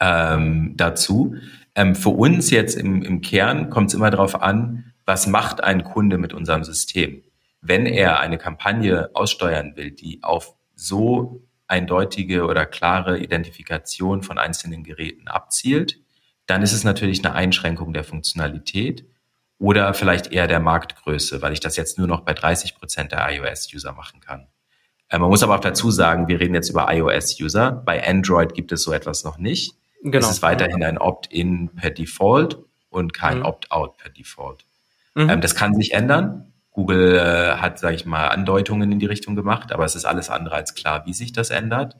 ähm, dazu. Ähm, für uns jetzt im, im Kern kommt es immer darauf an, was macht ein Kunde mit unserem System? Wenn er eine Kampagne aussteuern will, die auf so eindeutige oder klare Identifikation von einzelnen Geräten abzielt, dann ist es natürlich eine Einschränkung der Funktionalität oder vielleicht eher der Marktgröße, weil ich das jetzt nur noch bei 30 Prozent der iOS-User machen kann. Äh, man muss aber auch dazu sagen, wir reden jetzt über iOS-User. Bei Android gibt es so etwas noch nicht. Genau. Es ist weiterhin ein Opt-in per Default und kein mhm. Opt-out per Default. Mhm. Ähm, das kann sich ändern. Google äh, hat, sage ich mal, Andeutungen in die Richtung gemacht, aber es ist alles andere als klar, wie sich das ändert.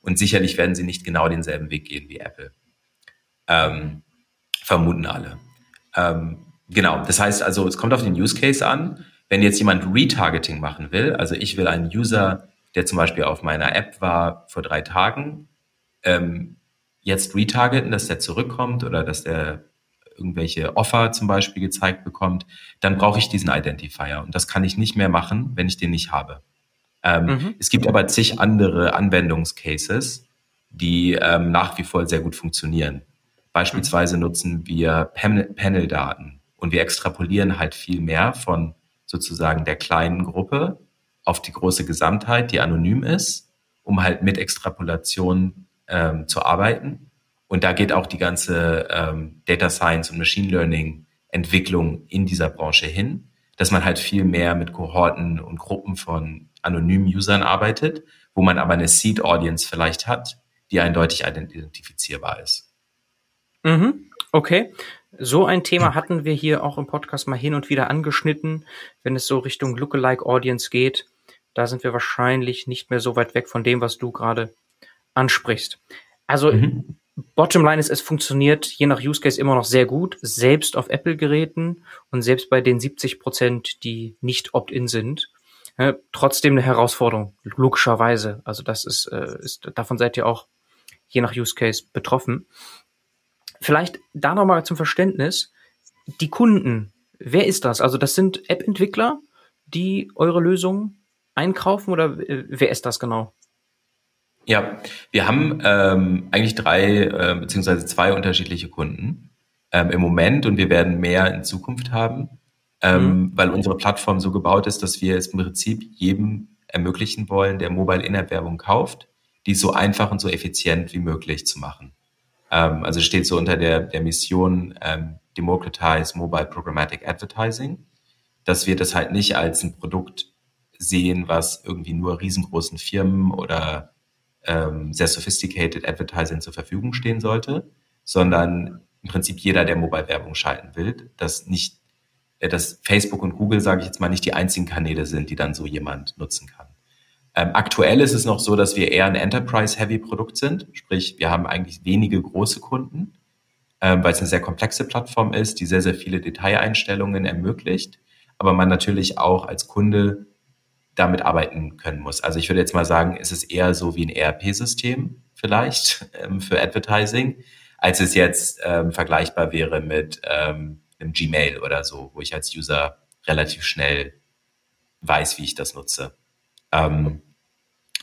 Und sicherlich werden sie nicht genau denselben Weg gehen wie Apple. Ähm, vermuten alle. Ähm, genau, das heißt also, es kommt auf den Use Case an. Wenn jetzt jemand Retargeting machen will, also ich will einen User, der zum Beispiel auf meiner App war vor drei Tagen, ähm, jetzt retargeten, dass der zurückkommt oder dass der irgendwelche Offer zum Beispiel gezeigt bekommt, dann brauche ich diesen Identifier. Und das kann ich nicht mehr machen, wenn ich den nicht habe. Ähm, mhm. Es gibt aber zig andere Anwendungscases, die ähm, nach wie vor sehr gut funktionieren. Beispielsweise nutzen wir Panel-Daten und wir extrapolieren halt viel mehr von sozusagen der kleinen Gruppe auf die große Gesamtheit, die anonym ist, um halt mit Extrapolation ähm, zu arbeiten. Und da geht auch die ganze ähm, Data Science und Machine Learning Entwicklung in dieser Branche hin, dass man halt viel mehr mit Kohorten und Gruppen von anonymen Usern arbeitet, wo man aber eine Seed Audience vielleicht hat, die eindeutig identifizierbar ist. Mhm. Okay. So ein Thema hatten wir hier auch im Podcast mal hin und wieder angeschnitten, wenn es so Richtung Lookalike Audience geht. Da sind wir wahrscheinlich nicht mehr so weit weg von dem, was du gerade ansprichst. Also mhm. Bottomline ist, es funktioniert je nach Use Case immer noch sehr gut, selbst auf Apple-Geräten und selbst bei den 70 Prozent, die nicht opt-in sind. Äh, trotzdem eine Herausforderung, logischerweise. Also das ist, äh, ist, davon seid ihr auch je nach Use Case betroffen. Vielleicht da nochmal zum Verständnis. Die Kunden, wer ist das? Also das sind App-Entwickler, die eure Lösung einkaufen oder äh, wer ist das genau? Ja, wir haben ähm, eigentlich drei äh, beziehungsweise zwei unterschiedliche Kunden ähm, im Moment und wir werden mehr in Zukunft haben, ähm, mhm. weil unsere Plattform so gebaut ist, dass wir es im Prinzip jedem ermöglichen wollen, der Mobile In-App-Werbung kauft, die so einfach und so effizient wie möglich zu machen. Ähm, also steht so unter der, der Mission ähm, Democratize Mobile Programmatic Advertising, dass wir das halt nicht als ein Produkt sehen, was irgendwie nur riesengroßen Firmen oder ähm, sehr sophisticated Advertising zur Verfügung stehen sollte, sondern im Prinzip jeder, der Mobile-Werbung schalten will, dass nicht, äh, dass Facebook und Google, sage ich jetzt mal, nicht die einzigen Kanäle sind, die dann so jemand nutzen kann. Ähm, aktuell ist es noch so, dass wir eher ein Enterprise-Heavy-Produkt sind, sprich, wir haben eigentlich wenige große Kunden, ähm, weil es eine sehr komplexe Plattform ist, die sehr, sehr viele Detaileinstellungen ermöglicht, aber man natürlich auch als Kunde damit arbeiten können muss. Also ich würde jetzt mal sagen, es ist eher so wie ein ERP-System vielleicht ähm, für Advertising, als es jetzt ähm, vergleichbar wäre mit ähm, einem Gmail oder so, wo ich als User relativ schnell weiß, wie ich das nutze. Ähm,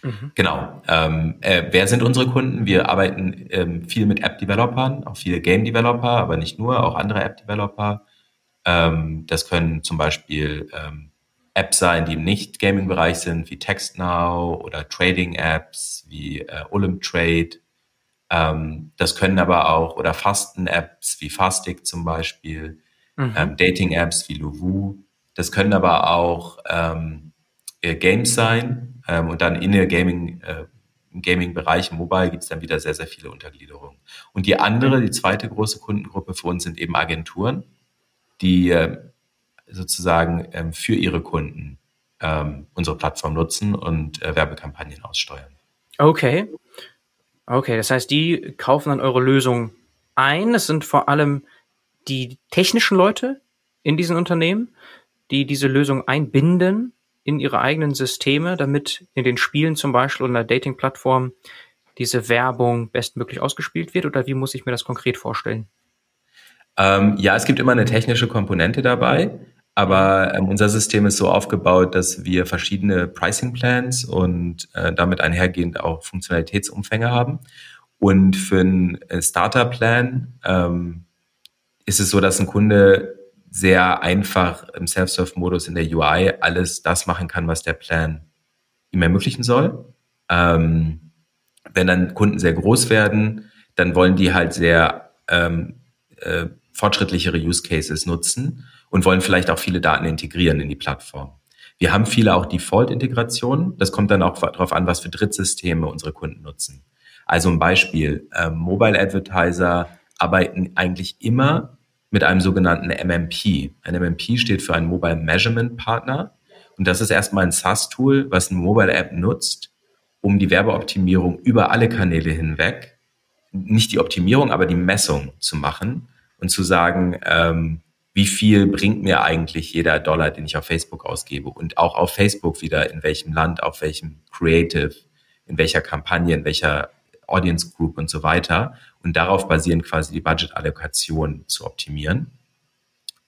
mhm. Genau. Ähm, äh, wer sind unsere Kunden? Wir arbeiten ähm, viel mit App-Developern, auch viele Game-Developer, aber nicht nur, auch andere App-Developer. Ähm, das können zum Beispiel ähm, Apps sein, die im Nicht-Gaming-Bereich sind, wie TextNow oder Trading-Apps wie äh, Olymp Trade. Ähm, das können aber auch, oder Fasten-Apps wie Fastic zum Beispiel, mhm. ähm, Dating-Apps wie Luvu. Das können aber auch ähm, äh, Games sein ähm, und dann in der Gaming, äh, im Gaming-Bereich, im Mobile gibt es dann wieder sehr, sehr viele Untergliederungen. Und die andere, die zweite große Kundengruppe für uns sind eben Agenturen, die äh, sozusagen ähm, für ihre Kunden ähm, unsere Plattform nutzen und äh, Werbekampagnen aussteuern. Okay. Okay, das heißt, die kaufen dann eure Lösung ein. Es sind vor allem die technischen Leute in diesen Unternehmen, die diese Lösung einbinden in ihre eigenen Systeme, damit in den Spielen zum Beispiel oder Dating-Plattform diese Werbung bestmöglich ausgespielt wird? Oder wie muss ich mir das konkret vorstellen? Ähm, ja, es gibt immer eine technische Komponente dabei. Aber ähm, unser System ist so aufgebaut, dass wir verschiedene Pricing Plans und äh, damit einhergehend auch Funktionalitätsumfänge haben. Und für einen äh, Starter-Plan ähm, ist es so, dass ein Kunde sehr einfach im Self-Serve-Modus in der UI alles das machen kann, was der Plan ihm ermöglichen soll. Ähm, wenn dann Kunden sehr groß werden, dann wollen die halt sehr ähm, äh, fortschrittlichere Use Cases nutzen und wollen vielleicht auch viele Daten integrieren in die Plattform. Wir haben viele auch Default-Integrationen. Das kommt dann auch darauf an, was für Drittsysteme unsere Kunden nutzen. Also ein Beispiel, äh, Mobile Advertiser arbeiten eigentlich immer mit einem sogenannten MMP. Ein MMP steht für ein Mobile Measurement Partner. Und das ist erstmal ein SaaS-Tool, was eine Mobile App nutzt, um die Werbeoptimierung über alle Kanäle hinweg, nicht die Optimierung, aber die Messung zu machen und zu sagen, ähm, wie viel bringt mir eigentlich jeder Dollar, den ich auf Facebook ausgebe und auch auf Facebook wieder in welchem Land, auf welchem Creative, in welcher Kampagne, in welcher Audience Group und so weiter und darauf basierend quasi die Budgetallokation zu optimieren.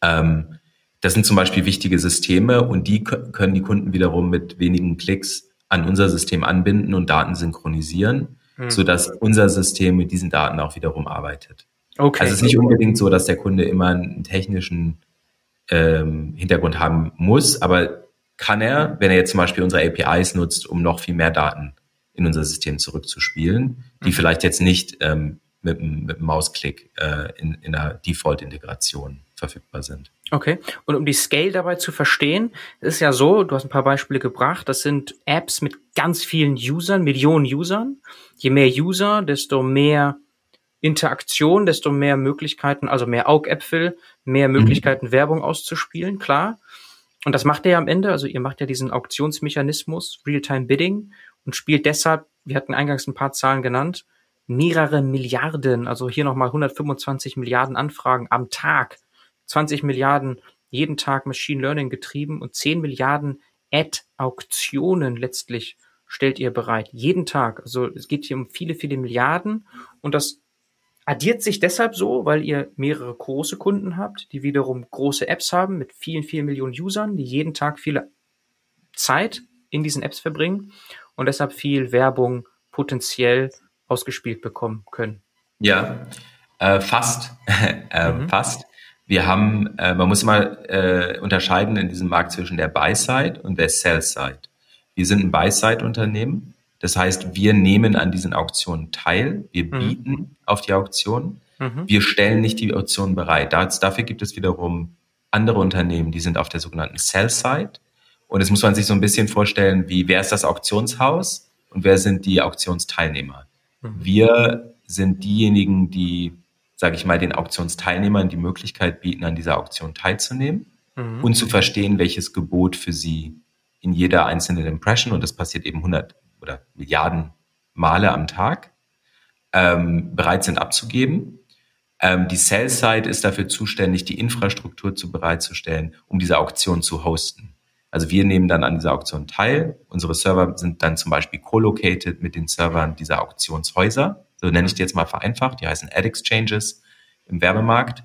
Ähm, das sind zum Beispiel wichtige Systeme und die können die Kunden wiederum mit wenigen Klicks an unser System anbinden und Daten synchronisieren, hm. sodass unser System mit diesen Daten auch wiederum arbeitet. Okay. Also es ist nicht unbedingt so, dass der Kunde immer einen technischen ähm, Hintergrund haben muss, aber kann er, wenn er jetzt zum Beispiel unsere APIs nutzt, um noch viel mehr Daten in unser System zurückzuspielen, die mhm. vielleicht jetzt nicht ähm, mit, mit einem Mausklick äh, in, in einer Default-Integration verfügbar sind. Okay. Und um die Scale dabei zu verstehen, ist ja so, du hast ein paar Beispiele gebracht, das sind Apps mit ganz vielen Usern, Millionen Usern. Je mehr User, desto mehr Interaktion, desto mehr Möglichkeiten, also mehr Augäpfel, mehr mhm. Möglichkeiten, mhm. Werbung auszuspielen, klar. Und das macht ihr ja am Ende, also ihr macht ja diesen Auktionsmechanismus, Real-Time Bidding, und spielt deshalb, wir hatten eingangs ein paar Zahlen genannt, mehrere Milliarden, also hier nochmal 125 Milliarden Anfragen am Tag, 20 Milliarden jeden Tag Machine Learning getrieben und 10 Milliarden Ad-Auktionen letztlich stellt ihr bereit. Jeden Tag. Also es geht hier um viele, viele Milliarden und das addiert sich deshalb so, weil ihr mehrere große Kunden habt, die wiederum große Apps haben mit vielen, vielen Millionen Usern, die jeden Tag viele Zeit in diesen Apps verbringen und deshalb viel Werbung potenziell ausgespielt bekommen können. Ja, äh, fast. äh, mhm. Fast. Wir haben, äh, man muss immer äh, unterscheiden in diesem Markt zwischen der Buy-Side und der Sell-Side. Wir sind ein Buy-Side-Unternehmen das heißt, wir nehmen an diesen Auktionen teil, wir mhm. bieten mhm. auf die Auktionen, mhm. wir stellen nicht die Auktionen bereit. Dafür gibt es wiederum andere Unternehmen, die sind auf der sogenannten Sell-Side. Und das muss man sich so ein bisschen vorstellen, wie wer ist das Auktionshaus und wer sind die Auktionsteilnehmer. Mhm. Wir sind diejenigen, die, sage ich mal, den Auktionsteilnehmern die Möglichkeit bieten, an dieser Auktion teilzunehmen mhm. und zu verstehen, welches Gebot für sie in jeder einzelnen Impression, und das passiert eben 100 oder Milliarden Male am Tag ähm, bereit sind abzugeben. Ähm, die Sell-Side ist dafür zuständig, die Infrastruktur zu bereitzustellen, um diese Auktion zu hosten. Also wir nehmen dann an dieser Auktion teil. Unsere Server sind dann zum Beispiel co-located mit den Servern dieser Auktionshäuser. So nenne ich die jetzt mal vereinfacht. Die heißen Ad Exchanges im Werbemarkt.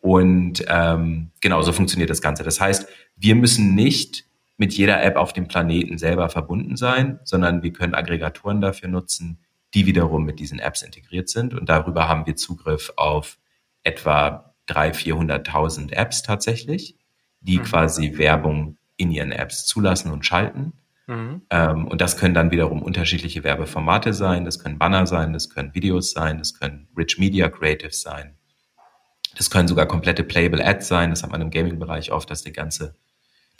Und ähm, genau so funktioniert das Ganze. Das heißt, wir müssen nicht mit jeder App auf dem Planeten selber verbunden sein, sondern wir können Aggregatoren dafür nutzen, die wiederum mit diesen Apps integriert sind. Und darüber haben wir Zugriff auf etwa 300.000, 400.000 Apps tatsächlich, die mhm. quasi Werbung in ihren Apps zulassen und schalten. Mhm. Ähm, und das können dann wiederum unterschiedliche Werbeformate sein. Das können Banner sein, das können Videos sein, das können Rich Media Creatives sein. Das können sogar komplette Playable Ads sein. Das hat man im Gaming-Bereich oft, dass die ganze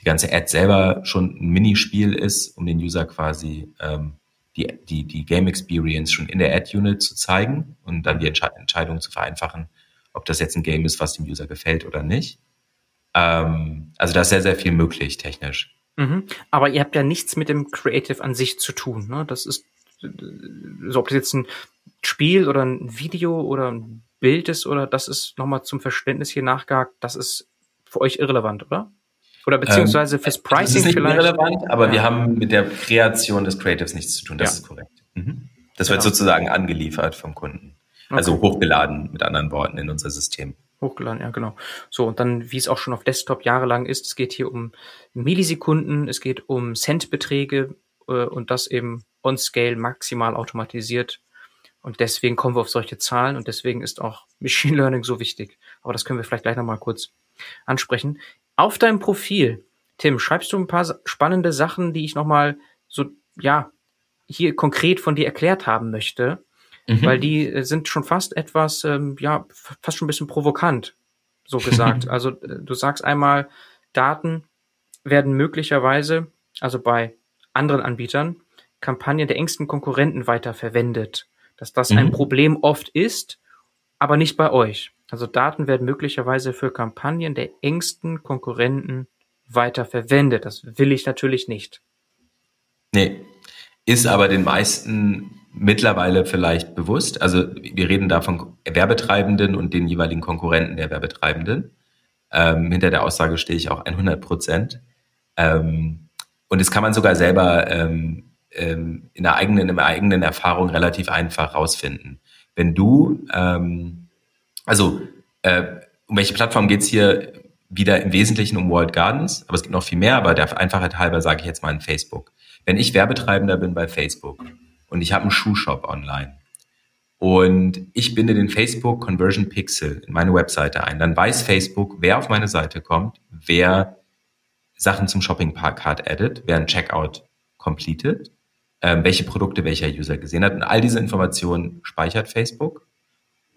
ganze Ad selber schon ein Minispiel ist, um den User quasi ähm, die, die, die Game Experience schon in der Ad-Unit zu zeigen und dann die Entsche Entscheidung zu vereinfachen, ob das jetzt ein Game ist, was dem User gefällt oder nicht. Ähm, also da ist sehr, sehr viel möglich technisch. Mhm. Aber ihr habt ja nichts mit dem Creative an sich zu tun. Ne? Das ist, so ob das jetzt ein Spiel oder ein Video oder ein Bild ist oder das ist nochmal zum Verständnis hier nachgehakt, das ist für euch irrelevant, oder? Oder beziehungsweise ähm, fürs Pricing das ist nicht vielleicht? relevant, aber ja. wir haben mit der Kreation des Creatives nichts zu tun. Das ja. ist korrekt. Mhm. Das wird genau. sozusagen angeliefert vom Kunden. Also okay. hochgeladen, mit anderen Worten, in unser System. Hochgeladen, ja, genau. So, und dann, wie es auch schon auf Desktop jahrelang ist, es geht hier um Millisekunden, es geht um Centbeträge äh, und das eben on scale maximal automatisiert. Und deswegen kommen wir auf solche Zahlen und deswegen ist auch Machine Learning so wichtig. Aber das können wir vielleicht gleich nochmal kurz ansprechen. Auf deinem Profil, Tim, schreibst du ein paar spannende Sachen, die ich nochmal so, ja, hier konkret von dir erklärt haben möchte, mhm. weil die äh, sind schon fast etwas, ähm, ja, fast schon ein bisschen provokant, so gesagt. also äh, du sagst einmal, Daten werden möglicherweise, also bei anderen Anbietern, Kampagnen der engsten Konkurrenten weiter verwendet. Dass das mhm. ein Problem oft ist, aber nicht bei euch. Also Daten werden möglicherweise für Kampagnen der engsten Konkurrenten weiter verwendet. Das will ich natürlich nicht. Nee, ist aber den meisten mittlerweile vielleicht bewusst. Also wir reden da von Werbetreibenden und den jeweiligen Konkurrenten der Werbetreibenden. Ähm, hinter der Aussage stehe ich auch 100 Prozent. Ähm, und das kann man sogar selber ähm, ähm, in der eigenen, in der eigenen Erfahrung relativ einfach rausfinden. Wenn du, ähm, also äh, um welche Plattform geht's hier? Wieder im Wesentlichen um World Gardens, aber es gibt noch viel mehr, aber der Einfachheit halber sage ich jetzt mal in Facebook. Wenn ich Werbetreibender bin bei Facebook und ich habe einen Schuhshop online und ich binde den Facebook Conversion Pixel in meine Webseite ein, dann weiß Facebook, wer auf meine Seite kommt, wer Sachen zum Shopping Card addet, wer ein Checkout completed, äh, welche Produkte welcher User gesehen hat. Und all diese Informationen speichert Facebook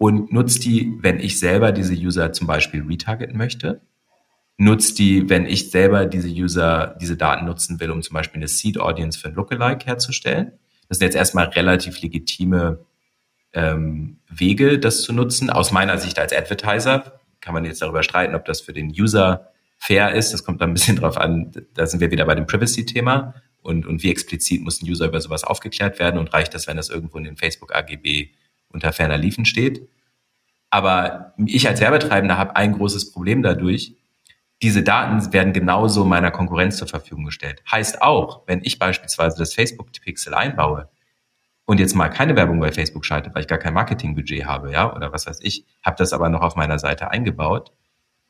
und nutzt die, wenn ich selber diese User zum Beispiel retargeten möchte. Nutzt die, wenn ich selber diese User, diese Daten nutzen will, um zum Beispiel eine Seed Audience für ein Lookalike herzustellen. Das sind jetzt erstmal relativ legitime ähm, Wege, das zu nutzen. Aus meiner Sicht als Advertiser kann man jetzt darüber streiten, ob das für den User fair ist. Das kommt da ein bisschen drauf an. Da sind wir wieder bei dem Privacy-Thema. Und, und wie explizit muss ein User über sowas aufgeklärt werden und reicht das, wenn das irgendwo in den Facebook AGB unter ferner Liefen steht? Aber ich als Werbetreibender habe ein großes Problem dadurch. Diese Daten werden genauso meiner Konkurrenz zur Verfügung gestellt. Heißt auch, wenn ich beispielsweise das Facebook-Pixel einbaue, und jetzt mal keine Werbung bei Facebook schalte, weil ich gar kein Marketingbudget habe, ja, oder was weiß ich, habe das aber noch auf meiner Seite eingebaut,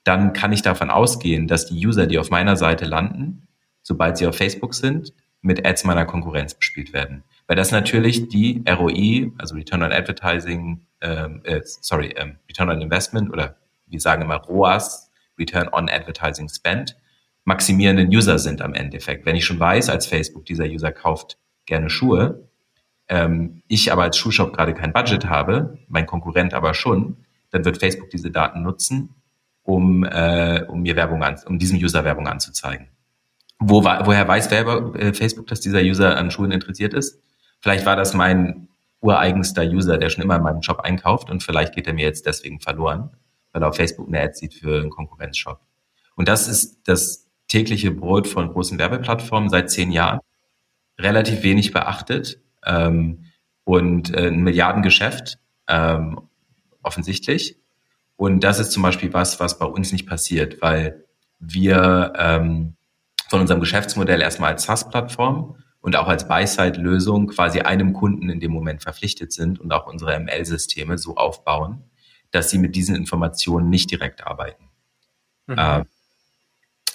dann kann ich davon ausgehen, dass die User, die auf meiner Seite landen, sobald sie auf Facebook sind, mit Ads meiner Konkurrenz bespielt werden. Weil das natürlich die ROI, also Return on Advertising, ähm, äh, sorry, ähm, Return on Investment oder wir sagen immer ROAS, Return on Advertising Spend, maximierenden User sind am Endeffekt. Wenn ich schon weiß als Facebook, dieser User kauft gerne Schuhe, ähm, ich aber als Schuhshop gerade kein Budget habe, mein Konkurrent aber schon, dann wird Facebook diese Daten nutzen, um, äh, um mir Werbung an, um diesem User Werbung anzuzeigen. Wo, woher weiß äh, Facebook, dass dieser User an Schuhen interessiert ist? Vielleicht war das mein ureigenster User, der schon immer in meinem Shop einkauft und vielleicht geht er mir jetzt deswegen verloren, weil er auf Facebook eine Ad sieht für einen Konkurrenzshop. Und das ist das tägliche Brot von großen Werbeplattformen seit zehn Jahren. Relativ wenig beachtet ähm, und äh, ein Milliardengeschäft ähm, offensichtlich. Und das ist zum Beispiel was, was bei uns nicht passiert, weil wir ähm, von unserem Geschäftsmodell erstmal als SaaS-Plattform und auch als Buy-Side-Lösung quasi einem Kunden in dem Moment verpflichtet sind und auch unsere ML-Systeme so aufbauen, dass sie mit diesen Informationen nicht direkt arbeiten. Mhm. Äh,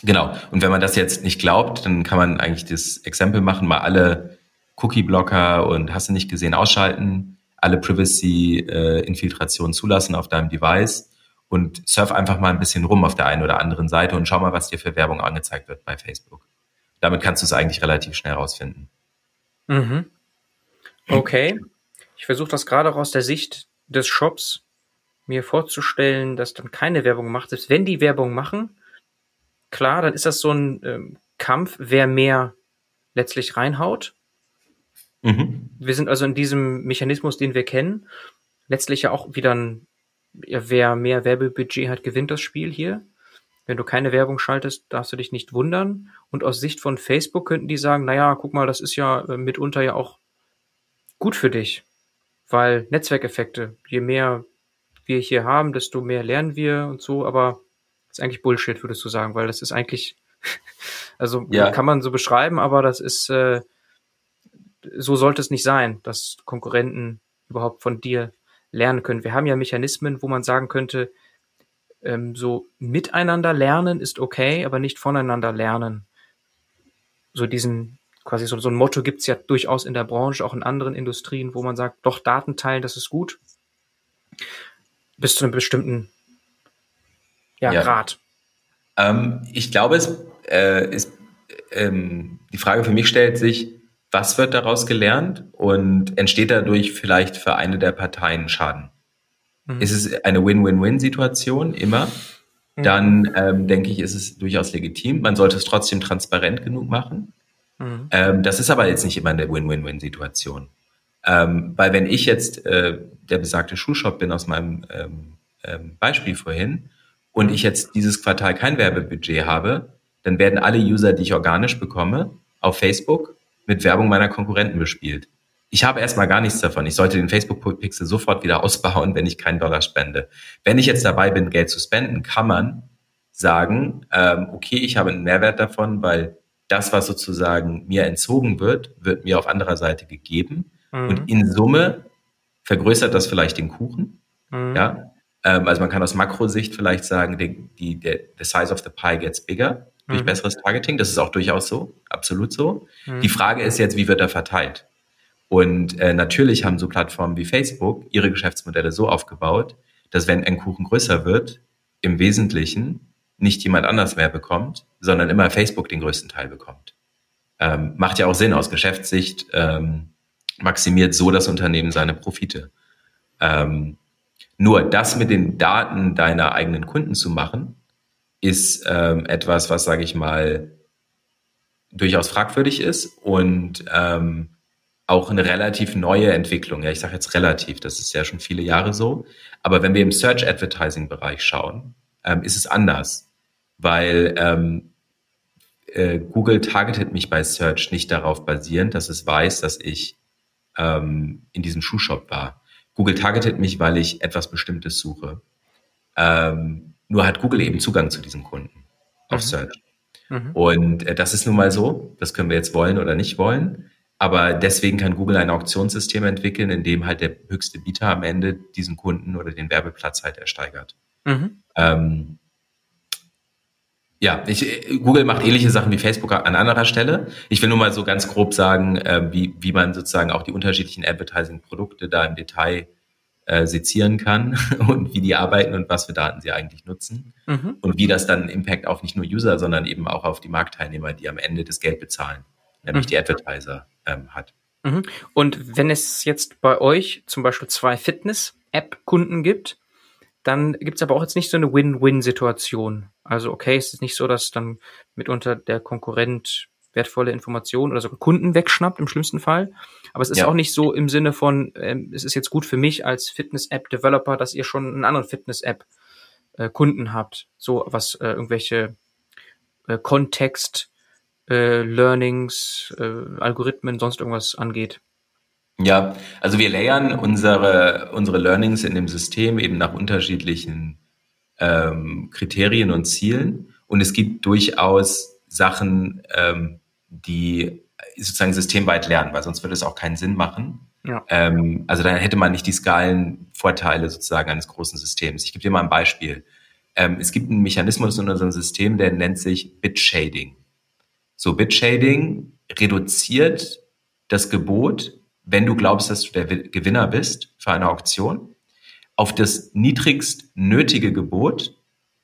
genau. Und wenn man das jetzt nicht glaubt, dann kann man eigentlich das Exempel machen, mal alle Cookie-Blocker und hast du nicht gesehen ausschalten, alle Privacy-Infiltrationen zulassen auf deinem Device und surf einfach mal ein bisschen rum auf der einen oder anderen Seite und schau mal, was dir für Werbung angezeigt wird bei Facebook. Damit kannst du es eigentlich relativ schnell rausfinden. Mhm. Okay. Ich versuche das gerade auch aus der Sicht des Shops mir vorzustellen, dass dann keine Werbung macht. Selbst wenn die Werbung machen, klar, dann ist das so ein ähm, Kampf, wer mehr letztlich reinhaut. Mhm. Wir sind also in diesem Mechanismus, den wir kennen, letztlich ja auch wieder ein, ja, wer mehr Werbebudget hat, gewinnt das Spiel hier. Wenn du keine Werbung schaltest, darfst du dich nicht wundern. Und aus Sicht von Facebook könnten die sagen, naja, guck mal, das ist ja äh, mitunter ja auch gut für dich. Weil Netzwerkeffekte, je mehr wir hier haben, desto mehr lernen wir und so, aber das ist eigentlich Bullshit, würdest du sagen, weil das ist eigentlich, also ja. kann man so beschreiben, aber das ist, äh, so sollte es nicht sein, dass Konkurrenten überhaupt von dir lernen können. Wir haben ja Mechanismen, wo man sagen könnte, ähm, so miteinander lernen ist okay, aber nicht voneinander lernen. So diesen, quasi so, so ein Motto gibt's ja durchaus in der Branche, auch in anderen Industrien, wo man sagt, doch Daten teilen, das ist gut. Bis zu einem bestimmten ja, ja. Grad. Ähm, ich glaube, es äh, ist, ähm, die Frage für mich stellt sich, was wird daraus gelernt und entsteht dadurch vielleicht für eine der Parteien Schaden? Mhm. Ist es eine Win-Win-Win-Situation immer? Mhm. Dann ähm, denke ich, ist es durchaus legitim. Man sollte es trotzdem transparent genug machen. Mhm. Ähm, das ist aber jetzt nicht immer eine Win-Win-Win-Situation. Ähm, weil wenn ich jetzt äh, der besagte Schuhshop bin aus meinem ähm, ähm, Beispiel vorhin und ich jetzt dieses Quartal kein Werbebudget habe, dann werden alle User, die ich organisch bekomme, auf Facebook mit Werbung meiner Konkurrenten bespielt. Ich habe erstmal gar nichts davon. Ich sollte den Facebook-Pixel sofort wieder ausbauen, wenn ich keinen Dollar spende. Wenn ich jetzt dabei bin, Geld zu spenden, kann man sagen, ähm, okay, ich habe einen Mehrwert davon, weil das, was sozusagen mir entzogen wird, wird mir auf anderer Seite gegeben. Mhm. Und in Summe vergrößert das vielleicht den Kuchen. Mhm. Ja. Ähm, also man kann aus Makrosicht vielleicht sagen, die, die, der, the size of the pie gets bigger durch mhm. besseres Targeting. Das ist auch durchaus so, absolut so. Mhm. Die Frage ist jetzt, wie wird er verteilt? Und äh, natürlich haben so Plattformen wie Facebook ihre Geschäftsmodelle so aufgebaut, dass wenn ein Kuchen größer wird, im Wesentlichen nicht jemand anders mehr bekommt, sondern immer Facebook den größten Teil bekommt. Ähm, macht ja auch Sinn aus Geschäftssicht, ähm, maximiert so das Unternehmen seine Profite. Ähm, nur das mit den Daten deiner eigenen Kunden zu machen, ist ähm, etwas, was, sage ich mal, durchaus fragwürdig ist und ähm, auch eine relativ neue Entwicklung. Ja, ich sage jetzt relativ, das ist ja schon viele Jahre so. Aber wenn wir im Search Advertising Bereich schauen, ähm, ist es anders, weil ähm, äh, Google targetet mich bei Search nicht darauf basierend, dass es weiß, dass ich ähm, in diesem Schuhshop war. Google targetet mich, weil ich etwas Bestimmtes suche. Ähm, nur hat Google eben Zugang zu diesen Kunden auf mhm. Search. Mhm. Und äh, das ist nun mal so. Das können wir jetzt wollen oder nicht wollen. Aber deswegen kann Google ein Auktionssystem entwickeln, in dem halt der höchste Bieter am Ende diesen Kunden oder den Werbeplatz halt ersteigert. Mhm. Ähm, ja, ich, Google macht ähnliche Sachen wie Facebook an anderer Stelle. Ich will nur mal so ganz grob sagen, äh, wie, wie man sozusagen auch die unterschiedlichen Advertising-Produkte da im Detail äh, sezieren kann und wie die arbeiten und was für Daten sie eigentlich nutzen. Mhm. Und wie das dann Impact auf nicht nur User, sondern eben auch auf die Marktteilnehmer, die am Ende das Geld bezahlen, nämlich mhm. die Advertiser ähm, hat. Mhm. Und wenn es jetzt bei euch zum Beispiel zwei Fitness-App-Kunden gibt, dann gibt es aber auch jetzt nicht so eine Win-Win-Situation. Also okay, es ist nicht so, dass dann mitunter der Konkurrent wertvolle Informationen oder sogar Kunden wegschnappt im schlimmsten Fall. Aber es ist ja. auch nicht so im Sinne von, ähm, es ist jetzt gut für mich als Fitness-App-Developer, dass ihr schon einen anderen Fitness-App-Kunden äh, habt. So was äh, irgendwelche äh, Kontext- äh, Learnings, äh, Algorithmen, sonst irgendwas angeht? Ja, also wir layern unsere, unsere Learnings in dem System eben nach unterschiedlichen ähm, Kriterien und Zielen. Und es gibt durchaus Sachen, ähm, die sozusagen systemweit lernen, weil sonst würde es auch keinen Sinn machen. Ja. Ähm, also dann hätte man nicht die Skalenvorteile sozusagen eines großen Systems. Ich gebe dir mal ein Beispiel. Ähm, es gibt einen Mechanismus in unserem System, der nennt sich Bit Shading. So Bit-Shading reduziert das Gebot, wenn du glaubst, dass du der Gewinner bist für eine Auktion, auf das niedrigst nötige Gebot,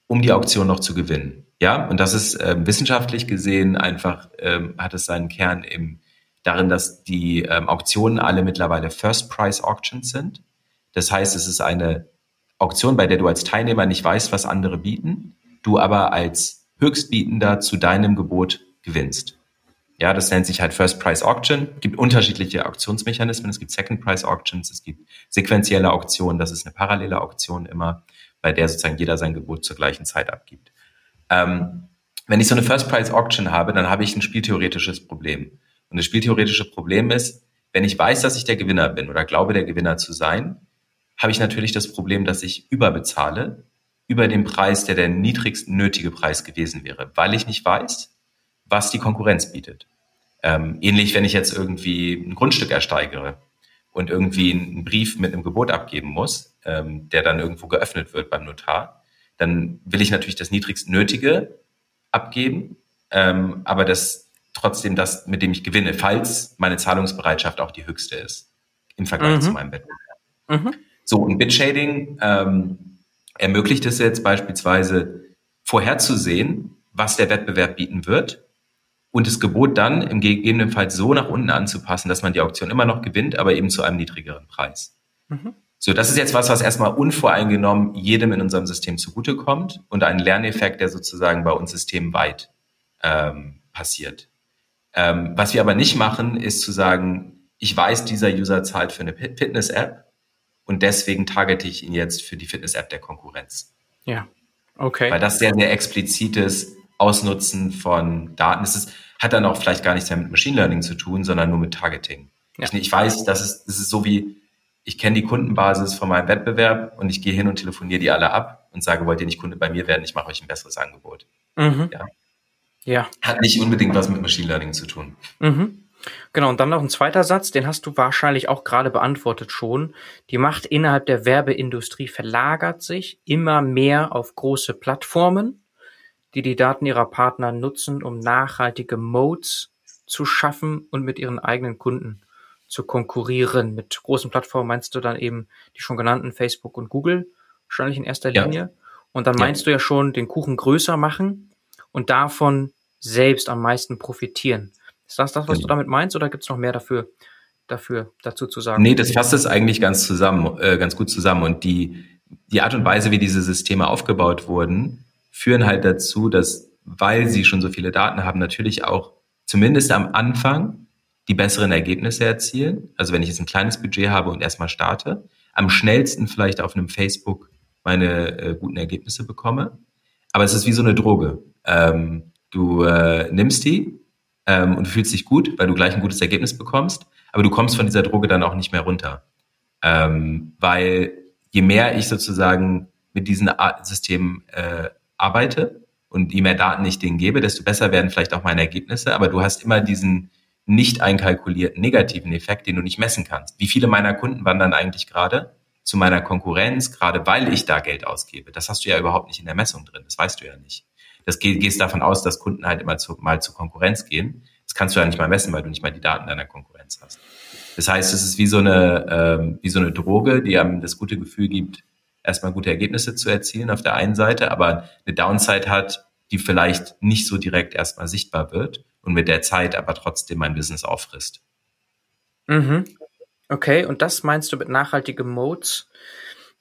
um die Auktion noch zu gewinnen. Ja, und das ist äh, wissenschaftlich gesehen einfach, ähm, hat es seinen Kern im, darin, dass die ähm, Auktionen alle mittlerweile First Price Auctions sind. Das heißt, es ist eine Auktion, bei der du als Teilnehmer nicht weißt, was andere bieten, du aber als Höchstbietender zu deinem Gebot gewinnst. Ja, das nennt sich halt First Price Auction. Es gibt unterschiedliche Auktionsmechanismen. Es gibt Second Price Auctions, es gibt sequentielle Auktionen. Das ist eine parallele Auktion immer, bei der sozusagen jeder sein Gebot zur gleichen Zeit abgibt. Ähm, wenn ich so eine First Price Auction habe, dann habe ich ein spieltheoretisches Problem. Und das spieltheoretische Problem ist, wenn ich weiß, dass ich der Gewinner bin oder glaube, der Gewinner zu sein, habe ich natürlich das Problem, dass ich überbezahle über den Preis, der der niedrigst nötige Preis gewesen wäre, weil ich nicht weiß, was die Konkurrenz bietet. Ähm, ähnlich, wenn ich jetzt irgendwie ein Grundstück ersteigere und irgendwie einen Brief mit einem Gebot abgeben muss, ähm, der dann irgendwo geöffnet wird beim Notar, dann will ich natürlich das niedrigst Nötige abgeben, ähm, aber das trotzdem das, mit dem ich gewinne, falls meine Zahlungsbereitschaft auch die höchste ist im Vergleich mhm. zu meinem Wettbewerb. Mhm. So, und Bitshading ähm, ermöglicht es jetzt beispielsweise vorherzusehen, was der Wettbewerb bieten wird und das Gebot dann im gegebenen so nach unten anzupassen, dass man die Auktion immer noch gewinnt, aber eben zu einem niedrigeren Preis. Mhm. So, das ist jetzt was, was erstmal unvoreingenommen jedem in unserem System zugutekommt und ein Lerneffekt, der sozusagen bei uns systemweit ähm, passiert. Ähm, was wir aber nicht machen, ist zu sagen, ich weiß, dieser User zahlt für eine Fitness-App und deswegen targete ich ihn jetzt für die Fitness-App der Konkurrenz. Ja, okay. Weil das sehr, sehr explizites Ausnutzen von Daten. Ist, hat dann auch vielleicht gar nichts mehr mit Machine Learning zu tun, sondern nur mit Targeting. Ja. Ich, ich, weiß, das ist, das ist so wie, ich kenne die Kundenbasis von meinem Wettbewerb und ich gehe hin und telefoniere die alle ab. und sage, wollt ihr nicht Kunde bei mir werden, ich mache euch ein besseres Angebot. Mhm. Ja. Ja. Hat nicht unbedingt was mit Machine Learning zu tun. Mhm. Genau, und dann noch ein zweiter Satz, den hast du wahrscheinlich auch gerade beantwortet schon. Die Macht innerhalb der Werbeindustrie verlagert sich immer mehr auf große Plattformen, die die Daten ihrer Partner nutzen, um nachhaltige Modes zu schaffen und mit ihren eigenen Kunden zu konkurrieren. Mit großen Plattformen meinst du dann eben die schon genannten Facebook und Google, wahrscheinlich in erster Ja. Linie. Und dann Ja. meinst du ja schon den Kuchen größer machen und davon selbst am meisten profitieren. Ist das das, was Genau. du damit meinst, oder gibt es noch mehr dafür, dafür dazu zu sagen? Nee, das fasst es eigentlich ganz zusammen, äh, ganz gut zusammen. Und die, die Art und Weise, wie diese Systeme aufgebaut wurden, führen halt dazu, dass, weil sie schon so viele Daten haben, natürlich auch zumindest am Anfang die besseren Ergebnisse erzielen. Also wenn ich jetzt ein kleines Budget habe und erstmal starte, am schnellsten vielleicht auf einem Facebook meine äh, guten Ergebnisse bekomme. Aber es ist wie so eine Droge. Ähm, du äh, nimmst die ähm, und fühlst dich gut, weil du gleich ein gutes Ergebnis bekommst, aber du kommst von dieser Droge dann auch nicht mehr runter. Ähm, weil je mehr ich sozusagen mit diesen Systemen äh, arbeite und je mehr Daten ich denen gebe, desto besser werden vielleicht auch meine Ergebnisse, aber du hast immer diesen nicht einkalkulierten negativen Effekt, den du nicht messen kannst. Wie viele meiner Kunden wandern eigentlich gerade zu meiner Konkurrenz, gerade weil ich da Geld ausgebe? Das hast du ja überhaupt nicht in der Messung drin, das weißt du ja nicht. Das geht, gehst davon aus, dass Kunden halt immer zu, mal zur Konkurrenz gehen. Das kannst du ja nicht mal messen, weil du nicht mal die Daten deiner Konkurrenz hast. Das heißt, es ist wie so eine, ähm, wie so eine Droge, die einem das gute Gefühl gibt, erstmal gute Ergebnisse zu erzielen auf der einen Seite, aber eine Downside hat, die vielleicht nicht so direkt erstmal sichtbar wird und mit der Zeit aber trotzdem mein Business auffrisst. Mhm. Okay, und das meinst du mit nachhaltigen Modes?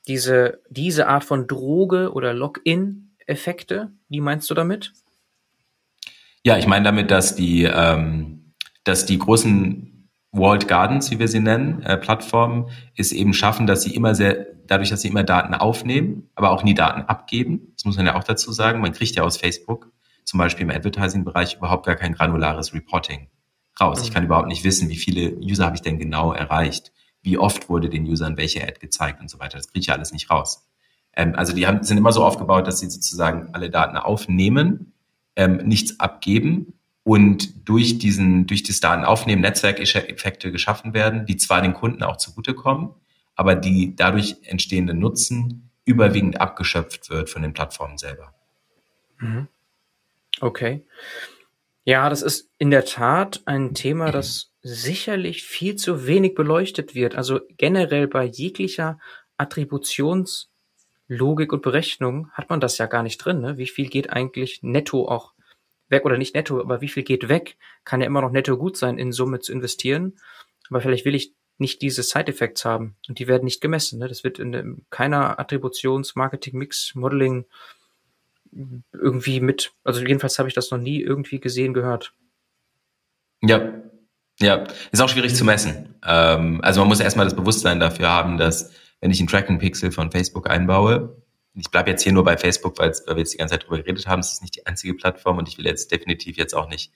Diese, diese Art von Droge oder Login-Effekte, die meinst du damit? Ja, ich meine damit, dass die, ähm, dass die großen Walled Gardens, wie wir sie nennen, äh, Plattformen, es eben schaffen, dass sie immer sehr, dadurch, dass sie immer Daten aufnehmen, aber auch nie Daten abgeben. Das muss man ja auch dazu sagen. Man kriegt ja aus Facebook, zum Beispiel im Advertising-Bereich, überhaupt gar kein granulares Reporting raus. Ich kann überhaupt nicht wissen, wie viele User habe ich denn genau erreicht, wie oft wurde den Usern welche Ad gezeigt und so weiter. Das kriege ich ja alles nicht raus. Ähm, also die haben, sind immer so aufgebaut, dass sie sozusagen alle Daten aufnehmen, ähm, nichts abgeben und durch diesen, durch das Datenaufnehmen Netzwerkeffekte geschaffen werden, die zwar den Kunden auch zugutekommen, aber die dadurch entstehende Nutzen überwiegend abgeschöpft wird von den Plattformen selber. Okay. Ja, das ist in der Tat ein Thema, das sicherlich viel zu wenig beleuchtet wird. Also generell bei jeglicher Attributionslogik und Berechnung hat man das ja gar nicht drin. Ne? Wie viel geht eigentlich netto auch weg oder nicht netto, aber wie viel geht weg? Kann ja immer noch netto gut sein, in Summe zu investieren. Aber vielleicht will ich nicht diese Side-Effects haben und die werden nicht gemessen. Ne? Das wird in keiner Attributions-, Marketing, Mix, Modeling irgendwie mit, also jedenfalls habe ich das noch nie irgendwie gesehen, gehört. Ja, ja, ist auch schwierig zu messen. Ähm, also man muss erstmal das Bewusstsein dafür haben, dass wenn ich einen Tracking-Pixel von Facebook einbaue, ich bleibe jetzt hier nur bei Facebook, weil weil wir jetzt die ganze Zeit drüber geredet haben, es ist nicht die einzige Plattform und ich will jetzt definitiv jetzt auch nicht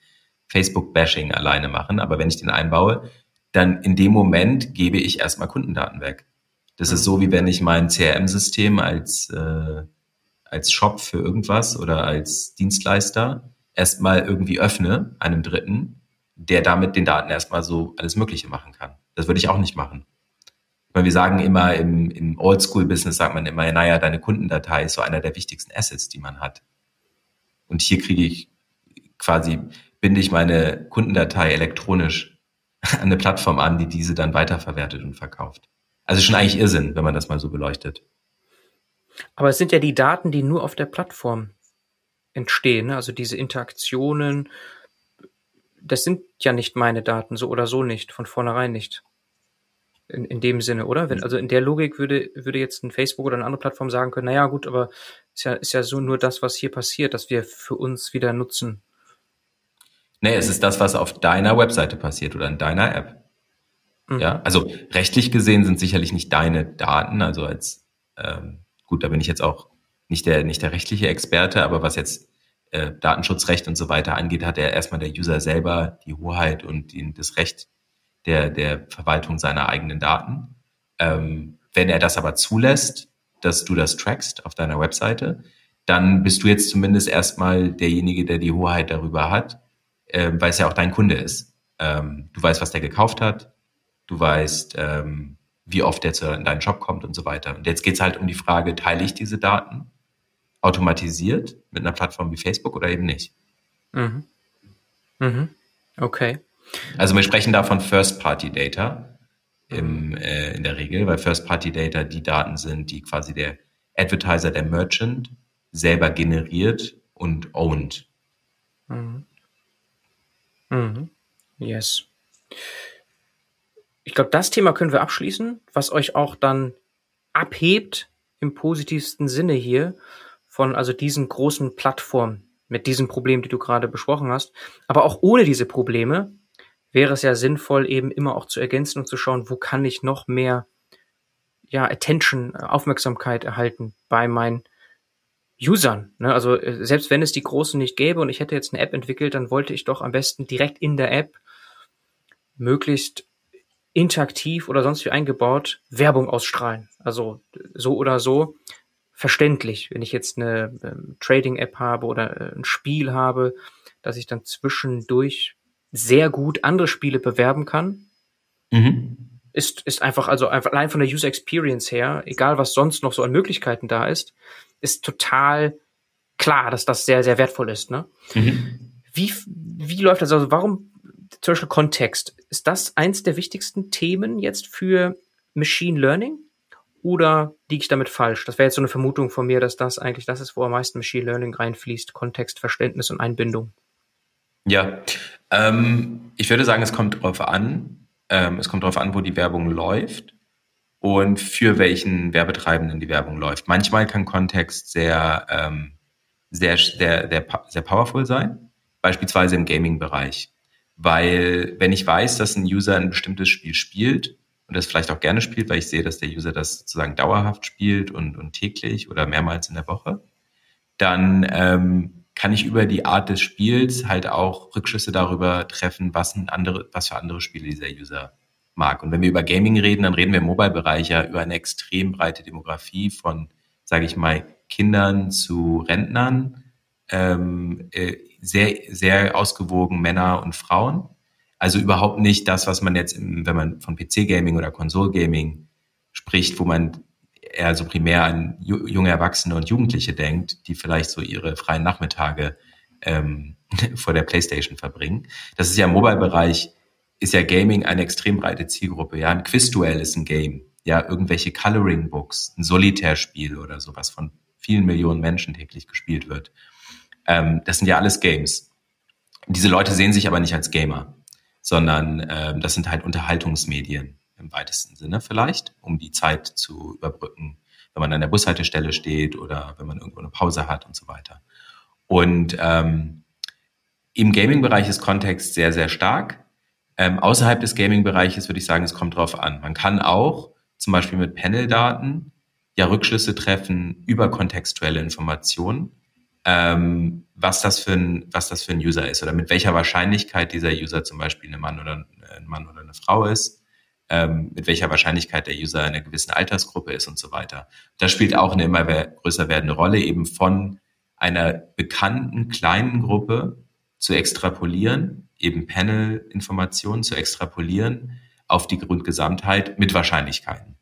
Facebook-Bashing alleine machen, aber wenn ich den einbaue, dann in dem Moment gebe ich erstmal Kundendaten weg. Das ist so, wie wenn ich mein CRM-System als, äh, als Shop für irgendwas oder als Dienstleister erstmal irgendwie öffne, einem Dritten, der damit den Daten erstmal so alles Mögliche machen kann. Das würde ich auch nicht machen. Weil wir sagen immer im, im Oldschool-Business sagt man immer, naja, deine Kundendatei ist so einer der wichtigsten Assets, die man hat. Und hier kriege ich quasi, binde ich meine Kundendatei elektronisch an eine Plattform an, die diese dann weiterverwertet und verkauft. Also schon eigentlich Irrsinn, wenn man das mal so beleuchtet. Aber es sind ja die Daten, die nur auf der Plattform entstehen, ne? also diese Interaktionen, das sind ja nicht meine Daten, so oder so nicht, von vornherein nicht. In, in dem Sinne, oder? Wenn, also in der Logik würde, würde jetzt ein Facebook oder eine andere Plattform sagen können, naja, gut, aber ist ja, ist ja so nur das, was hier passiert, dass wir für uns wieder nutzen. Nee, es ist das, was auf deiner Webseite passiert oder in deiner App. Mhm. Ja, also rechtlich gesehen sind sicherlich nicht deine Daten, also als ähm, gut, da bin ich jetzt auch nicht der nicht der rechtliche Experte, aber was jetzt äh, Datenschutzrecht und so weiter angeht, hat er erstmal der User selber die Hoheit und die, das Recht der der Verwaltung seiner eigenen Daten. Ähm, wenn er das aber zulässt, dass du das trackst auf deiner Webseite, dann bist du jetzt zumindest erstmal derjenige, der die Hoheit darüber hat, äh, weil es ja auch dein Kunde ist. Ähm, du weißt, was der gekauft hat, du weißt, ähm, wie oft der zu, in deinen Shop kommt und so weiter. Und jetzt geht es halt um die Frage, teile ich diese Daten automatisiert mit einer Plattform wie Facebook oder eben nicht? Mhm. Mhm. Okay. Also wir sprechen da von First-Party-Data äh, in der Regel, weil First-Party-Data die Daten sind, die quasi der Advertiser, der Merchant selber generiert und owned. Mhm. Mhm. Yes. Ich glaube, das Thema können wir abschließen, was euch auch dann abhebt im positivsten Sinne hier von also diesen großen Plattformen mit diesen Problemen, die du gerade besprochen hast. Aber auch ohne diese Probleme wäre es ja sinnvoll, eben immer auch zu ergänzen und zu schauen, wo kann ich noch mehr ja, Attention, Aufmerksamkeit erhalten bei meinen Usern. Ne? Also äh, selbst wenn es die großen nicht gäbe und ich hätte jetzt eine App entwickelt, dann wollte ich doch am besten direkt in der App möglichst interaktiv oder sonst wie eingebaut Werbung ausstrahlen. Also so oder so verständlich, wenn ich jetzt eine ähm, Trading-App habe oder äh, ein Spiel habe, dass ich dann zwischendurch sehr gut andere Spiele bewerben kann. Mhm. Ist, ist einfach, also einfach allein von der User Experience her, egal was sonst noch so an Möglichkeiten da ist, ist total klar, dass das sehr, sehr wertvoll ist. Ne? Mhm. Wie, wie läuft das? Also warum zum Beispiel Kontext? Ist das eins der wichtigsten Themen jetzt für Machine Learning? Oder liege ich damit falsch? Das wäre jetzt so eine Vermutung von mir, dass das eigentlich das ist, wo am meisten Machine Learning reinfließt. Kontext, Verständnis und Einbindung. Ja, ähm, ich würde sagen, es kommt drauf an. Ähm, es kommt darauf an, wo die Werbung läuft und für welchen Werbetreibenden die Werbung läuft. Manchmal kann Kontext sehr, ähm, sehr, sehr, sehr, sehr powerful sein, beispielsweise im Gaming-Bereich. Weil wenn ich weiß, dass ein User ein bestimmtes Spiel spielt und das vielleicht auch gerne spielt, weil ich sehe, dass der User das sozusagen dauerhaft spielt und, und täglich oder mehrmals in der Woche, dann ähm, kann ich über die Art des Spiels halt auch Rückschlüsse darüber treffen, was, ein andere, was für andere Spiele dieser User mag. Und wenn wir über Gaming reden, dann reden wir im Mobile-Bereich ja über eine extrem breite Demografie von, sage ich mal, Kindern zu Rentnern, ähm, äh, sehr, sehr ausgewogen Männer und Frauen. Also überhaupt nicht das, was man jetzt, im, wenn man von PC-Gaming oder Konsol-Gaming spricht, wo man eher so primär an junge Erwachsene und Jugendliche denkt, die vielleicht so ihre freien Nachmittage ähm, vor der Playstation verbringen. Das ist ja im Mobile-Bereich ist ja Gaming eine extrem breite Zielgruppe. Ja, ein Quizduell ist ein Game. Ja, irgendwelche Coloring Books, ein Solitärspiel oder sowas von vielen Millionen Menschen täglich gespielt wird. Ähm, das sind ja alles Games. Diese Leute sehen sich aber nicht als Gamer, sondern ähm, das sind halt Unterhaltungsmedien im weitesten Sinne vielleicht, um die Zeit zu überbrücken, wenn man an der Bushaltestelle steht oder wenn man irgendwo eine Pause hat und so weiter. Und ähm, im Gaming-Bereich ist Kontext sehr, sehr stark. Ähm, außerhalb des Gaming-Bereiches würde ich sagen, es kommt drauf an. Man kann auch zum Beispiel mit Panel-Daten ja Rückschlüsse treffen über kontextuelle Informationen, ähm, was das für ein was das für ein User ist oder mit welcher Wahrscheinlichkeit dieser User zum Beispiel ein Mann oder ein Mann oder eine Frau ist, ähm, mit welcher Wahrscheinlichkeit der User in einer gewissen Altersgruppe ist und so weiter. Das spielt auch eine immer größer werdende Rolle, eben von einer bekannten kleinen Gruppe zu extrapolieren eben Panel-Informationen zu extrapolieren auf die Grundgesamtheit mit Wahrscheinlichkeiten.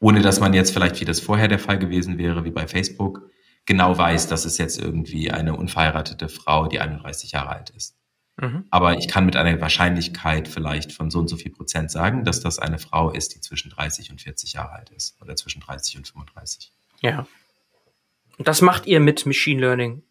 Ohne dass man jetzt vielleicht, wie das vorher der Fall gewesen wäre, wie bei Facebook, genau weiß, dass es jetzt irgendwie eine unverheiratete Frau, die 31 Jahre alt ist. Mhm. Aber ich kann mit einer Wahrscheinlichkeit vielleicht von so und so viel Prozent sagen, dass das eine Frau ist, die zwischen 30 und 40 Jahre alt ist oder zwischen 30 und 35. Ja. Und das macht ihr mit Machine Learning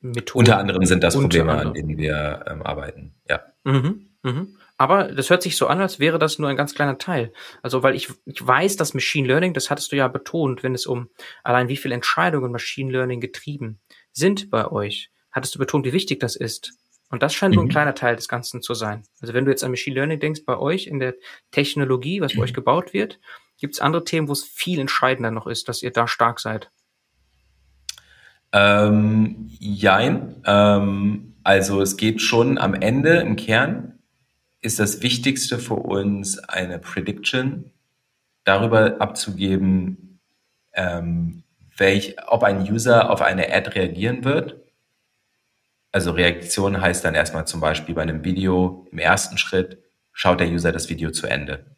Methoden. Unter anderem sind das Probleme, an denen wir ähm, arbeiten. Ja. Mhm, mhm. Aber das hört sich so an, als wäre das nur ein ganz kleiner Teil. Also, weil ich, ich weiß, dass Machine Learning, das hattest du ja betont, wenn es um allein wie viele Entscheidungen Machine Learning getrieben sind bei euch, hattest du betont, wie wichtig das ist. Und das scheint mhm. nur ein mhm. kleiner Teil des Ganzen zu sein. Also wenn du jetzt an Machine Learning denkst, bei euch in der Technologie, was bei mhm. euch gebaut wird, gibt es andere Themen, wo es viel entscheidender noch ist, dass ihr da stark seid. Ähm, jein. Ähm, also es geht schon am Ende, im Kern, ist das Wichtigste für uns eine Prediction darüber abzugeben, ähm, welch, ob ein User auf eine Ad reagieren wird. Also Reaktion heißt dann erstmal zum Beispiel bei einem Video im ersten Schritt, schaut der User das Video zu Ende.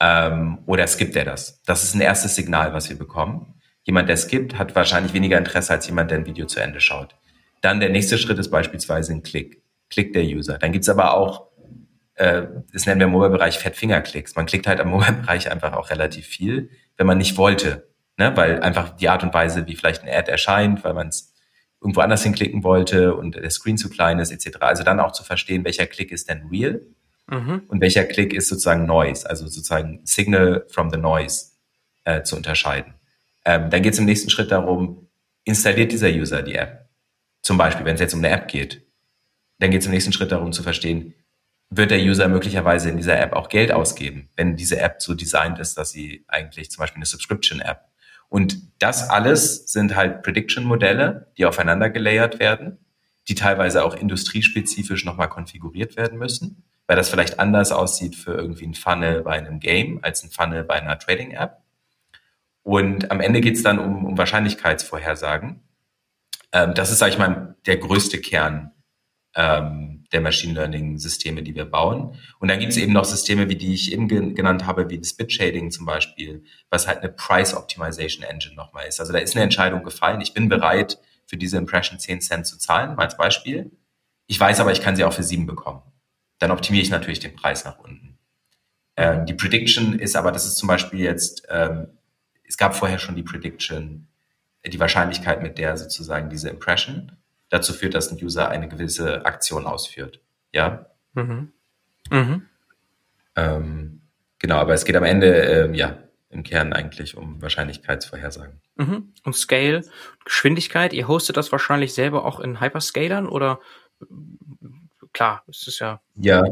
Ähm, oder skippt er das? Das ist ein erstes Signal, was wir bekommen. Jemand, der skippt, hat wahrscheinlich weniger Interesse als jemand, der ein Video zu Ende schaut. Dann der nächste Schritt ist beispielsweise ein Klick. Klickt der User. Dann gibt's aber auch, äh, das nennen wir im Mobile-Bereich Fettfingerklicks. Man klickt halt am Mobile-Bereich einfach auch relativ viel, wenn man nicht wollte. Ne? Weil einfach die Art und Weise, wie vielleicht ein Ad erscheint, weil man es irgendwo anders hinklicken wollte und der Screen zu klein ist, etc. Also dann auch zu verstehen, welcher Klick ist denn real mhm. und welcher Klick ist sozusagen Noise, also sozusagen Signal from the Noise äh, zu unterscheiden. Ähm, dann geht es im nächsten Schritt darum, installiert dieser User die App? Zum Beispiel, wenn es jetzt um eine App geht. Dann geht es im nächsten Schritt darum zu verstehen, wird der User möglicherweise in dieser App auch Geld ausgeben, wenn diese App so designt ist, dass sie eigentlich zum Beispiel eine Subscription-App. Und das alles sind halt Prediction-Modelle, die aufeinander gelayert werden, die teilweise auch industriespezifisch nochmal konfiguriert werden müssen, weil das vielleicht anders aussieht für irgendwie ein Funnel bei einem Game als ein Funnel bei einer Trading-App. Und am Ende geht es dann um, um Wahrscheinlichkeitsvorhersagen. Ähm, das ist, sage ich mal, der größte Kern ähm, der Machine Learning Systeme, die wir bauen. Und dann gibt es eben noch Systeme, wie die ich eben genannt habe, wie das Bit Shading zum Beispiel, was halt eine Price Optimization Engine nochmal ist. Also da ist eine Entscheidung gefallen. Ich bin bereit, für diese Impression 10 Cent zu zahlen, mal als Beispiel. Ich weiß aber, ich kann sie auch für sieben bekommen. Dann optimiere ich natürlich den Preis nach unten. Ähm, die Prediction ist aber, das ist zum Beispiel jetzt, ähm, es gab vorher schon die Prediction, die Wahrscheinlichkeit, mit der sozusagen diese Impression dazu führt, dass ein User eine gewisse Aktion ausführt. Ja. Mhm. Mhm. Ähm, genau, aber es geht am Ende, ähm, ja, im Kern eigentlich um Wahrscheinlichkeitsvorhersagen. Mhm. Und Scale, Geschwindigkeit, ihr hostet das wahrscheinlich selber auch in Hyperscalern oder klar, es ist ja. Ja,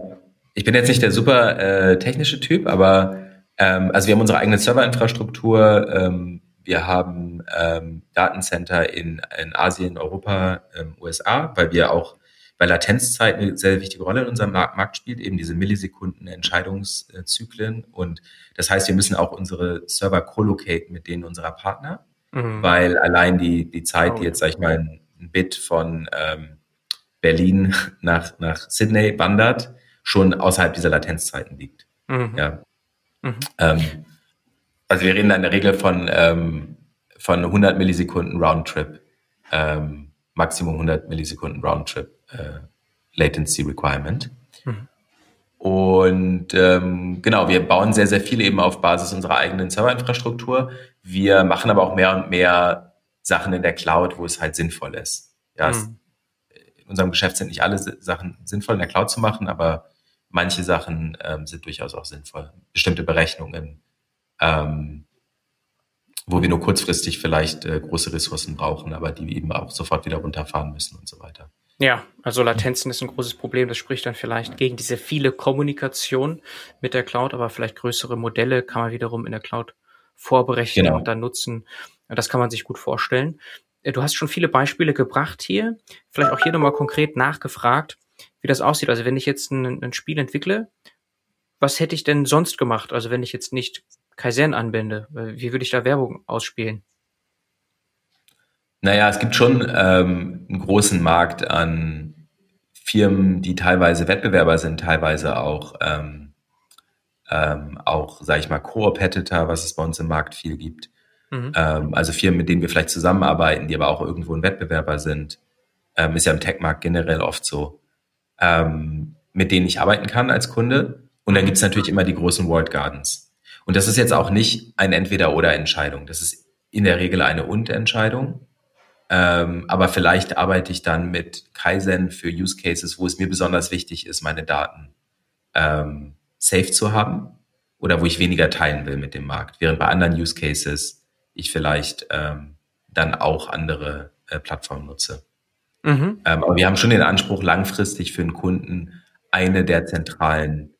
ich bin jetzt nicht der super äh, technische Typ, aber ähm, also wir haben unsere eigene Serverinfrastruktur, ähm, wir haben ähm, Datencenter in, in Asien, Europa, ähm, USA, weil wir auch, weil Latenzzeit eine sehr wichtige Rolle in unserem Markt spielt, eben diese Millisekunden Entscheidungszyklen. Und das heißt, wir müssen auch unsere Server collocate mit denen unserer Partner, mhm. weil allein die, die Zeit, die jetzt, sag ich mal, ein, ein Bit von ähm, Berlin nach, nach Sydney wandert, schon außerhalb dieser Latenzzeiten liegt. Mhm. Ja. Mhm. Ähm, also wir reden da in der Regel von, ähm, von 100 Millisekunden Roundtrip, ähm, Maximum 100 Millisekunden Roundtrip äh, Latency Requirement. Mhm. Und ähm, genau, wir bauen sehr, sehr viel eben auf Basis unserer eigenen Serverinfrastruktur. Wir machen aber auch mehr und mehr Sachen in der Cloud, wo es halt sinnvoll ist. Ja, mhm. in unserem Geschäft sind nicht alle Sachen sinnvoll in der Cloud zu machen, aber manche Sachen ähm, sind durchaus auch sinnvoll. Bestimmte Berechnungen ähm, wo wir nur kurzfristig vielleicht äh, große Ressourcen brauchen, aber die eben auch sofort wieder runterfahren müssen und so weiter. Ja, also Latenzen ist ein großes Problem. Das spricht dann vielleicht gegen diese viele Kommunikation mit der Cloud, aber vielleicht größere Modelle kann man wiederum in der Cloud vorberechnen genau. und dann nutzen. Das kann man sich gut vorstellen. Äh, du hast schon viele Beispiele gebracht hier. Vielleicht auch hier nochmal konkret nachgefragt, wie das aussieht. Also wenn ich jetzt ein, ein Spiel entwickle, was hätte ich denn sonst gemacht? Also wenn ich jetzt nicht Kaizen anbinde? Wie würde ich da Werbung ausspielen? Naja, es gibt schon ähm, einen großen Markt an Firmen, die teilweise Wettbewerber sind, teilweise auch, ähm, ähm, auch sage ich mal, Co-Opetitor, was es bei uns im Markt viel gibt. Mhm. Ähm, also Firmen, mit denen wir vielleicht zusammenarbeiten, die aber auch irgendwo ein Wettbewerber sind. Ähm, ist ja im Tech-Markt generell oft so. Ähm, mit denen ich arbeiten kann als Kunde. Und dann gibt es natürlich immer die großen World Gardens. Und das ist jetzt auch nicht eine Entweder-oder-Entscheidung. Das ist in der Regel eine Und-Entscheidung. Ähm, aber vielleicht arbeite ich dann mit Kaizen für Use Cases, wo es mir besonders wichtig ist, meine Daten ähm, safe zu haben oder wo ich weniger teilen will mit dem Markt. Während bei anderen Use Cases ich vielleicht ähm, dann auch andere äh, Plattformen nutze. Mhm. Ähm, aber wir haben schon den Anspruch, langfristig für einen Kunden eine der zentralen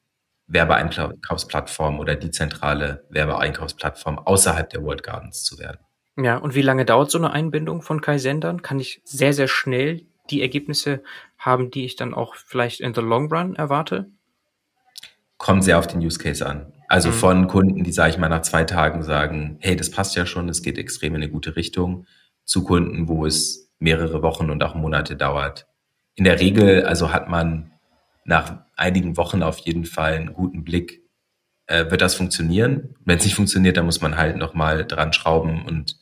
Werbeeinkaufsplattform oder die zentrale Werbeeinkaufsplattform außerhalb der World Gardens zu werden. Ja, und wie lange dauert so eine Einbindung von Kaizen dann? Kann ich sehr, sehr schnell die Ergebnisse haben, die ich dann auch vielleicht in the long run erwarte? Kommt sehr auf den Use Case an. Also mhm. von Kunden, die, sage ich mal, nach zwei Tagen sagen, hey, das passt ja schon, es geht extrem in eine gute Richtung, zu Kunden, wo es mehrere Wochen und auch Monate dauert. In der Regel, also hat man nach einigen Wochen auf jeden Fall einen guten Blick, äh, wird das funktionieren. Wenn es nicht funktioniert, dann muss man halt nochmal dran schrauben und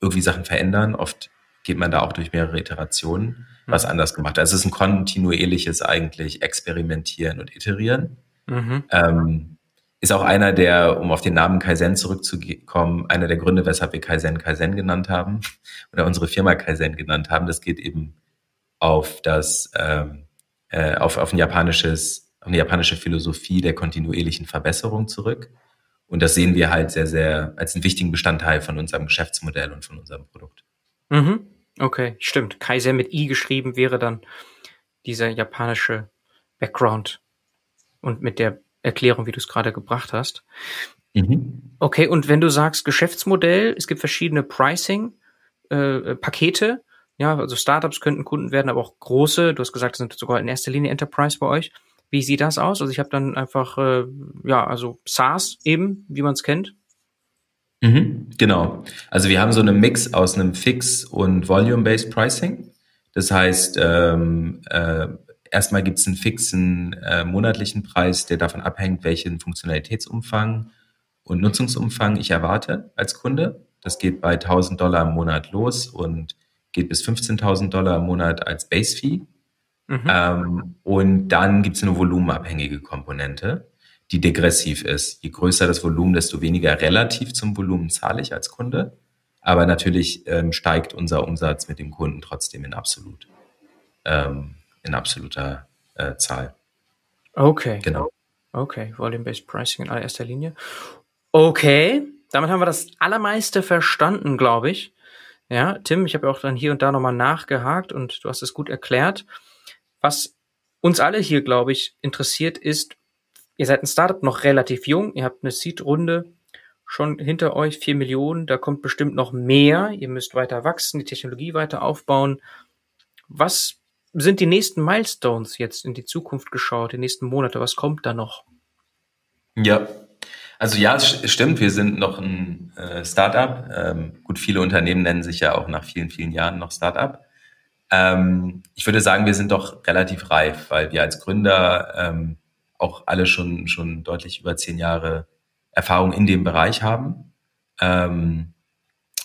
irgendwie Sachen verändern. Oft geht man da auch durch mehrere Iterationen was mhm. anders gemacht. Also es ist ein kontinuierliches eigentlich Experimentieren und Iterieren. Mhm. Ähm, ist auch einer der, um auf den Namen Kaizen zurückzukommen, einer der Gründe, weshalb wir Kaizen Kaizen genannt haben oder unsere Firma Kaizen genannt haben. Das geht eben auf das, ähm, äh, auf, auf ein japanisches, auf eine japanische Philosophie der kontinuierlichen Verbesserung zurück. Und das sehen wir halt sehr, sehr als einen wichtigen Bestandteil von unserem Geschäftsmodell und von unserem Produkt. Mhm. Okay, stimmt. Kaizen mit I geschrieben wäre dann dieser japanische Background und mit der Erklärung, wie du es gerade gebracht hast. Mhm. Okay, und wenn du sagst Geschäftsmodell, es gibt verschiedene Pricing-Pakete. Äh, ja, also Startups könnten Kunden werden, aber auch große. Du hast gesagt, das sind sogar in erster Linie Enterprise bei euch. Wie sieht das aus? Also ich habe dann einfach, äh, ja, also SaaS eben, wie man es kennt. Mhm, genau. Also wir haben so einen Mix aus einem Fix- und Volume-Based Pricing. Das heißt, ähm, äh, erstmal gibt es einen fixen äh, monatlichen Preis, der davon abhängt, welchen Funktionalitätsumfang und Nutzungsumfang ich erwarte als Kunde. Das geht bei 1000 Dollar im Monat los und geht bis 15.000 Dollar im Monat als Base Fee. Mhm. Ähm, und dann gibt es eine volumenabhängige Komponente, die degressiv ist. Je größer das Volumen, desto weniger relativ zum Volumen zahle ich als Kunde. Aber natürlich ähm, steigt unser Umsatz mit dem Kunden trotzdem in absolut. Ähm, in absoluter äh, Zahl. Okay. Genau. Okay, Volume-Based Pricing in allererster Linie. Okay, damit haben wir das allermeiste verstanden, glaube ich. Ja, Tim, ich habe auch dann hier und da nochmal nachgehakt und du hast es gut erklärt. Was uns alle hier, glaube ich, interessiert ist, ihr seid ein Startup noch relativ jung, ihr habt eine Seed-Runde schon hinter euch, vier Millionen, da kommt bestimmt noch mehr, ihr müsst weiter wachsen, die Technologie weiter aufbauen. Was sind die nächsten Milestones jetzt in die Zukunft geschaut, die nächsten Monate? Was kommt da noch? Ja, also ja, es stimmt, wir sind noch ein äh, Startup. Ähm, gut, viele Unternehmen nennen sich ja auch nach vielen, vielen Jahren noch Startup. Ähm, ich würde sagen, wir sind doch relativ reif, weil wir als Gründer ähm, auch alle schon, schon deutlich über zehn Jahre Erfahrung in dem Bereich haben ähm,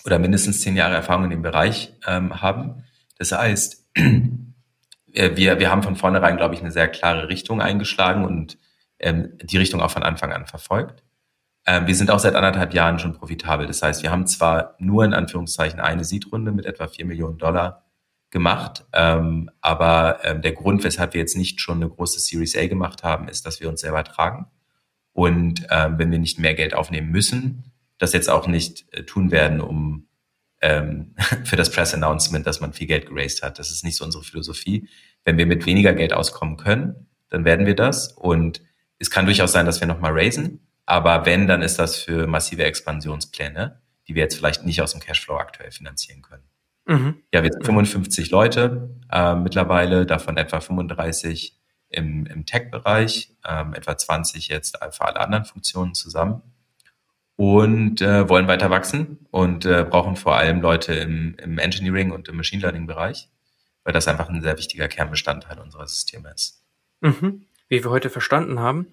oder mindestens zehn Jahre Erfahrung in dem Bereich ähm, haben. Das heißt, wir, wir haben von vornherein, glaube ich, eine sehr klare Richtung eingeschlagen und ähm, die Richtung auch von Anfang an verfolgt. Ähm, wir sind auch seit anderthalb Jahren schon profitabel. Das heißt, wir haben zwar nur in Anführungszeichen eine Seed-Runde mit etwa vier Millionen Dollar gemacht, ähm, aber ähm, der Grund, weshalb wir jetzt nicht schon eine große Series A gemacht haben, ist, dass wir uns selber tragen. Und wenn wir nicht mehr Geld aufnehmen müssen, das jetzt auch nicht äh, tun werden, um für das Press Announcement, dass man viel Geld geraced hat. Das ist nicht so unsere Philosophie. Wenn wir mit weniger Geld auskommen können, dann werden wir das. Und es kann durchaus sein, dass wir nochmal raisen. Aber wenn, dann ist das für massive Expansionspläne, die wir jetzt vielleicht nicht aus dem Cashflow aktuell finanzieren können. Mhm. Ja, wir sind 55 Leute äh, mittlerweile, davon etwa 35 im, im Tech-Bereich, ähm, etwa 20 jetzt für alle anderen Funktionen zusammen und äh, wollen weiter wachsen und äh, brauchen vor allem Leute im, im Engineering und im Machine Learning Bereich, weil das einfach ein sehr wichtiger Kernbestandteil unserer Systeme ist. Mhm. Wie wir heute verstanden haben.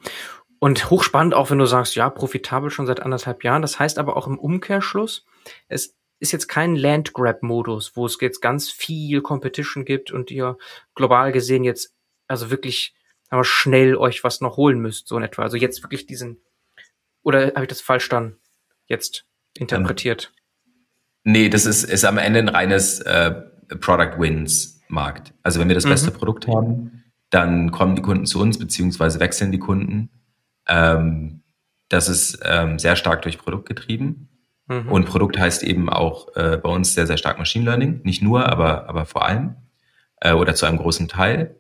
Und hochspannend auch, wenn du sagst, ja, profitabel schon seit anderthalb Jahren. Das heißt aber auch im Umkehrschluss, es ist jetzt kein Land-Grab-Modus, wo es jetzt ganz viel Competition gibt und ihr global gesehen jetzt also wirklich aber schnell euch was noch holen müsst, so in etwa. Also jetzt wirklich diesen oder habe ich das falsch dann jetzt interpretiert? Nee, das ist, ist am Ende ein reines äh, Product Wins Markt. Also wenn wir das mhm. beste Produkt haben, dann kommen die Kunden zu uns, beziehungsweise wechseln die Kunden. Ähm, das ist ähm, sehr stark durch Produkt getrieben. Mhm. Und Produkt heißt eben auch äh, bei uns sehr, sehr stark Machine Learning. Nicht nur, aber, aber vor allem äh, oder zu einem großen Teil.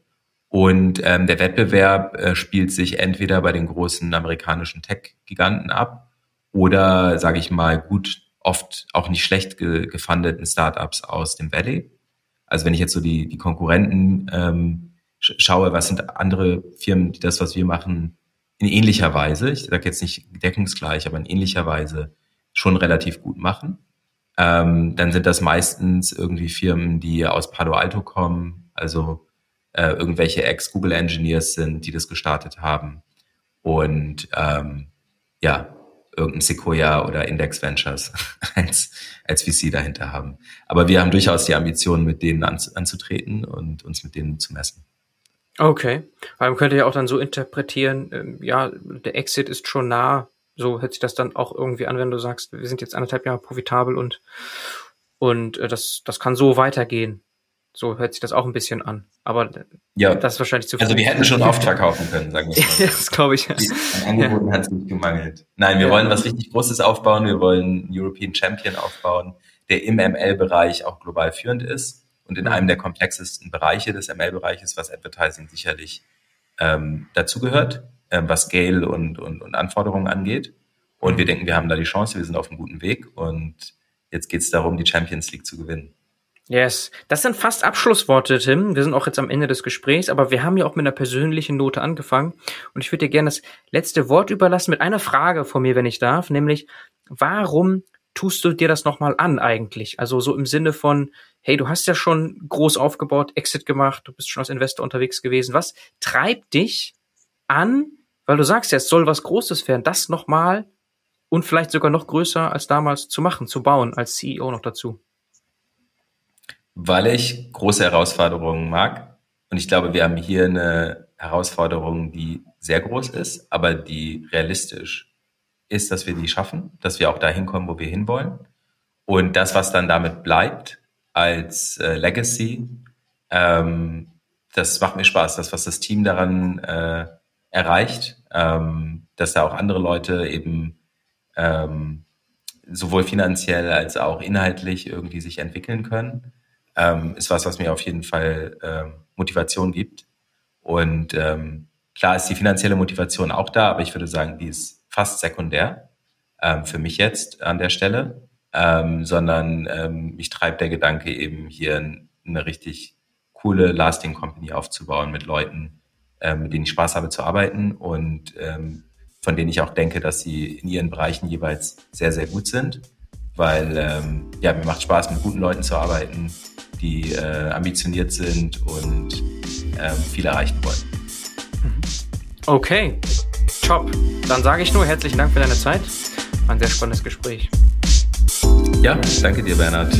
Und ähm, der Wettbewerb äh, spielt sich entweder bei den großen amerikanischen Tech-Giganten ab oder, sage ich mal, gut, oft auch nicht schlecht ge gefundeten Startups aus dem Valley. Also wenn ich jetzt so die, die Konkurrenten ähm, schaue, was sind andere Firmen, die das, was wir machen, in ähnlicher Weise, ich sage jetzt nicht deckungsgleich, aber in ähnlicher Weise schon relativ gut machen. Ähm, dann sind das meistens irgendwie Firmen, die aus Palo Alto kommen, also äh, irgendwelche Ex-Google-Engineers sind, die das gestartet haben. Und ähm, ja, irgendein Sequoia oder Index Ventures als, als VC dahinter haben. Aber wir haben durchaus die Ambition, mit denen anzutreten und uns mit denen zu messen. Okay, weil man könnte ja auch dann so interpretieren, ähm, ja, der Exit ist schon nah. So hört sich das dann auch irgendwie an, wenn du sagst, wir sind jetzt anderthalb Jahre profitabel und und äh, das das kann so weitergehen. So hört sich das auch ein bisschen an. Aber ja. das ist wahrscheinlich zu viel. Also wir hätten schon oft verkaufen können, sagen wir mal. das glaube ich. An Angeboten hat es nicht gemangelt. Nein, wir ja. wollen was richtig Großes aufbauen. Wir wollen einen European Champion aufbauen, der im ML-Bereich auch global führend ist und in einem der komplexesten Bereiche des ML-Bereiches, was Advertising sicherlich ähm, dazugehört, ähm, was Scale und, und, und Anforderungen angeht. Und wir denken, wir haben da die Chance, wir sind auf einem guten Weg und jetzt geht es darum, die Champions League zu gewinnen. Yes, das sind fast Abschlussworte, Tim. Wir sind auch jetzt am Ende des Gesprächs, aber wir haben ja auch mit einer persönlichen Note angefangen und ich würde dir gerne das letzte Wort überlassen mit einer Frage von mir, wenn ich darf, nämlich warum tust du dir das nochmal an eigentlich? Also so im Sinne von, hey, du hast ja schon groß aufgebaut, Exit gemacht, du bist schon als Investor unterwegs gewesen. Was treibt dich an, weil du sagst ja, es soll was Großes werden, das nochmal und vielleicht sogar noch größer als damals zu machen, zu bauen, als CEO noch dazu? weil ich große Herausforderungen mag. Und ich glaube, wir haben hier eine Herausforderung, die sehr groß ist, aber die realistisch ist, dass wir die schaffen, dass wir auch dahin kommen, wo wir hinwollen. Und das, was dann damit bleibt als äh, Legacy, ähm, das macht mir Spaß. Das, was das Team daran äh, erreicht, ähm, dass da auch andere Leute eben ähm, sowohl finanziell als auch inhaltlich irgendwie sich entwickeln können ähm, ist was, was mir auf jeden Fall ähm, Motivation gibt. Und ähm, klar ist die finanzielle Motivation auch da, aber ich würde sagen, die ist fast sekundär ähm, für mich jetzt an der Stelle, ähm, sondern ähm, mich treibt der Gedanke eben hier eine richtig coole Lasting Company aufzubauen mit Leuten, ähm, mit denen ich Spaß habe zu arbeiten und ähm, von denen ich auch denke, dass sie in ihren Bereichen jeweils sehr, sehr gut sind, weil ähm, ja, mir macht Spaß, mit guten Leuten zu arbeiten, die äh, ambitioniert sind und ähm, viel erreichen wollen. Okay, top. Dann sage ich nur herzlichen Dank für deine Zeit. War ein sehr spannendes Gespräch. Ja, danke dir, Bernhard.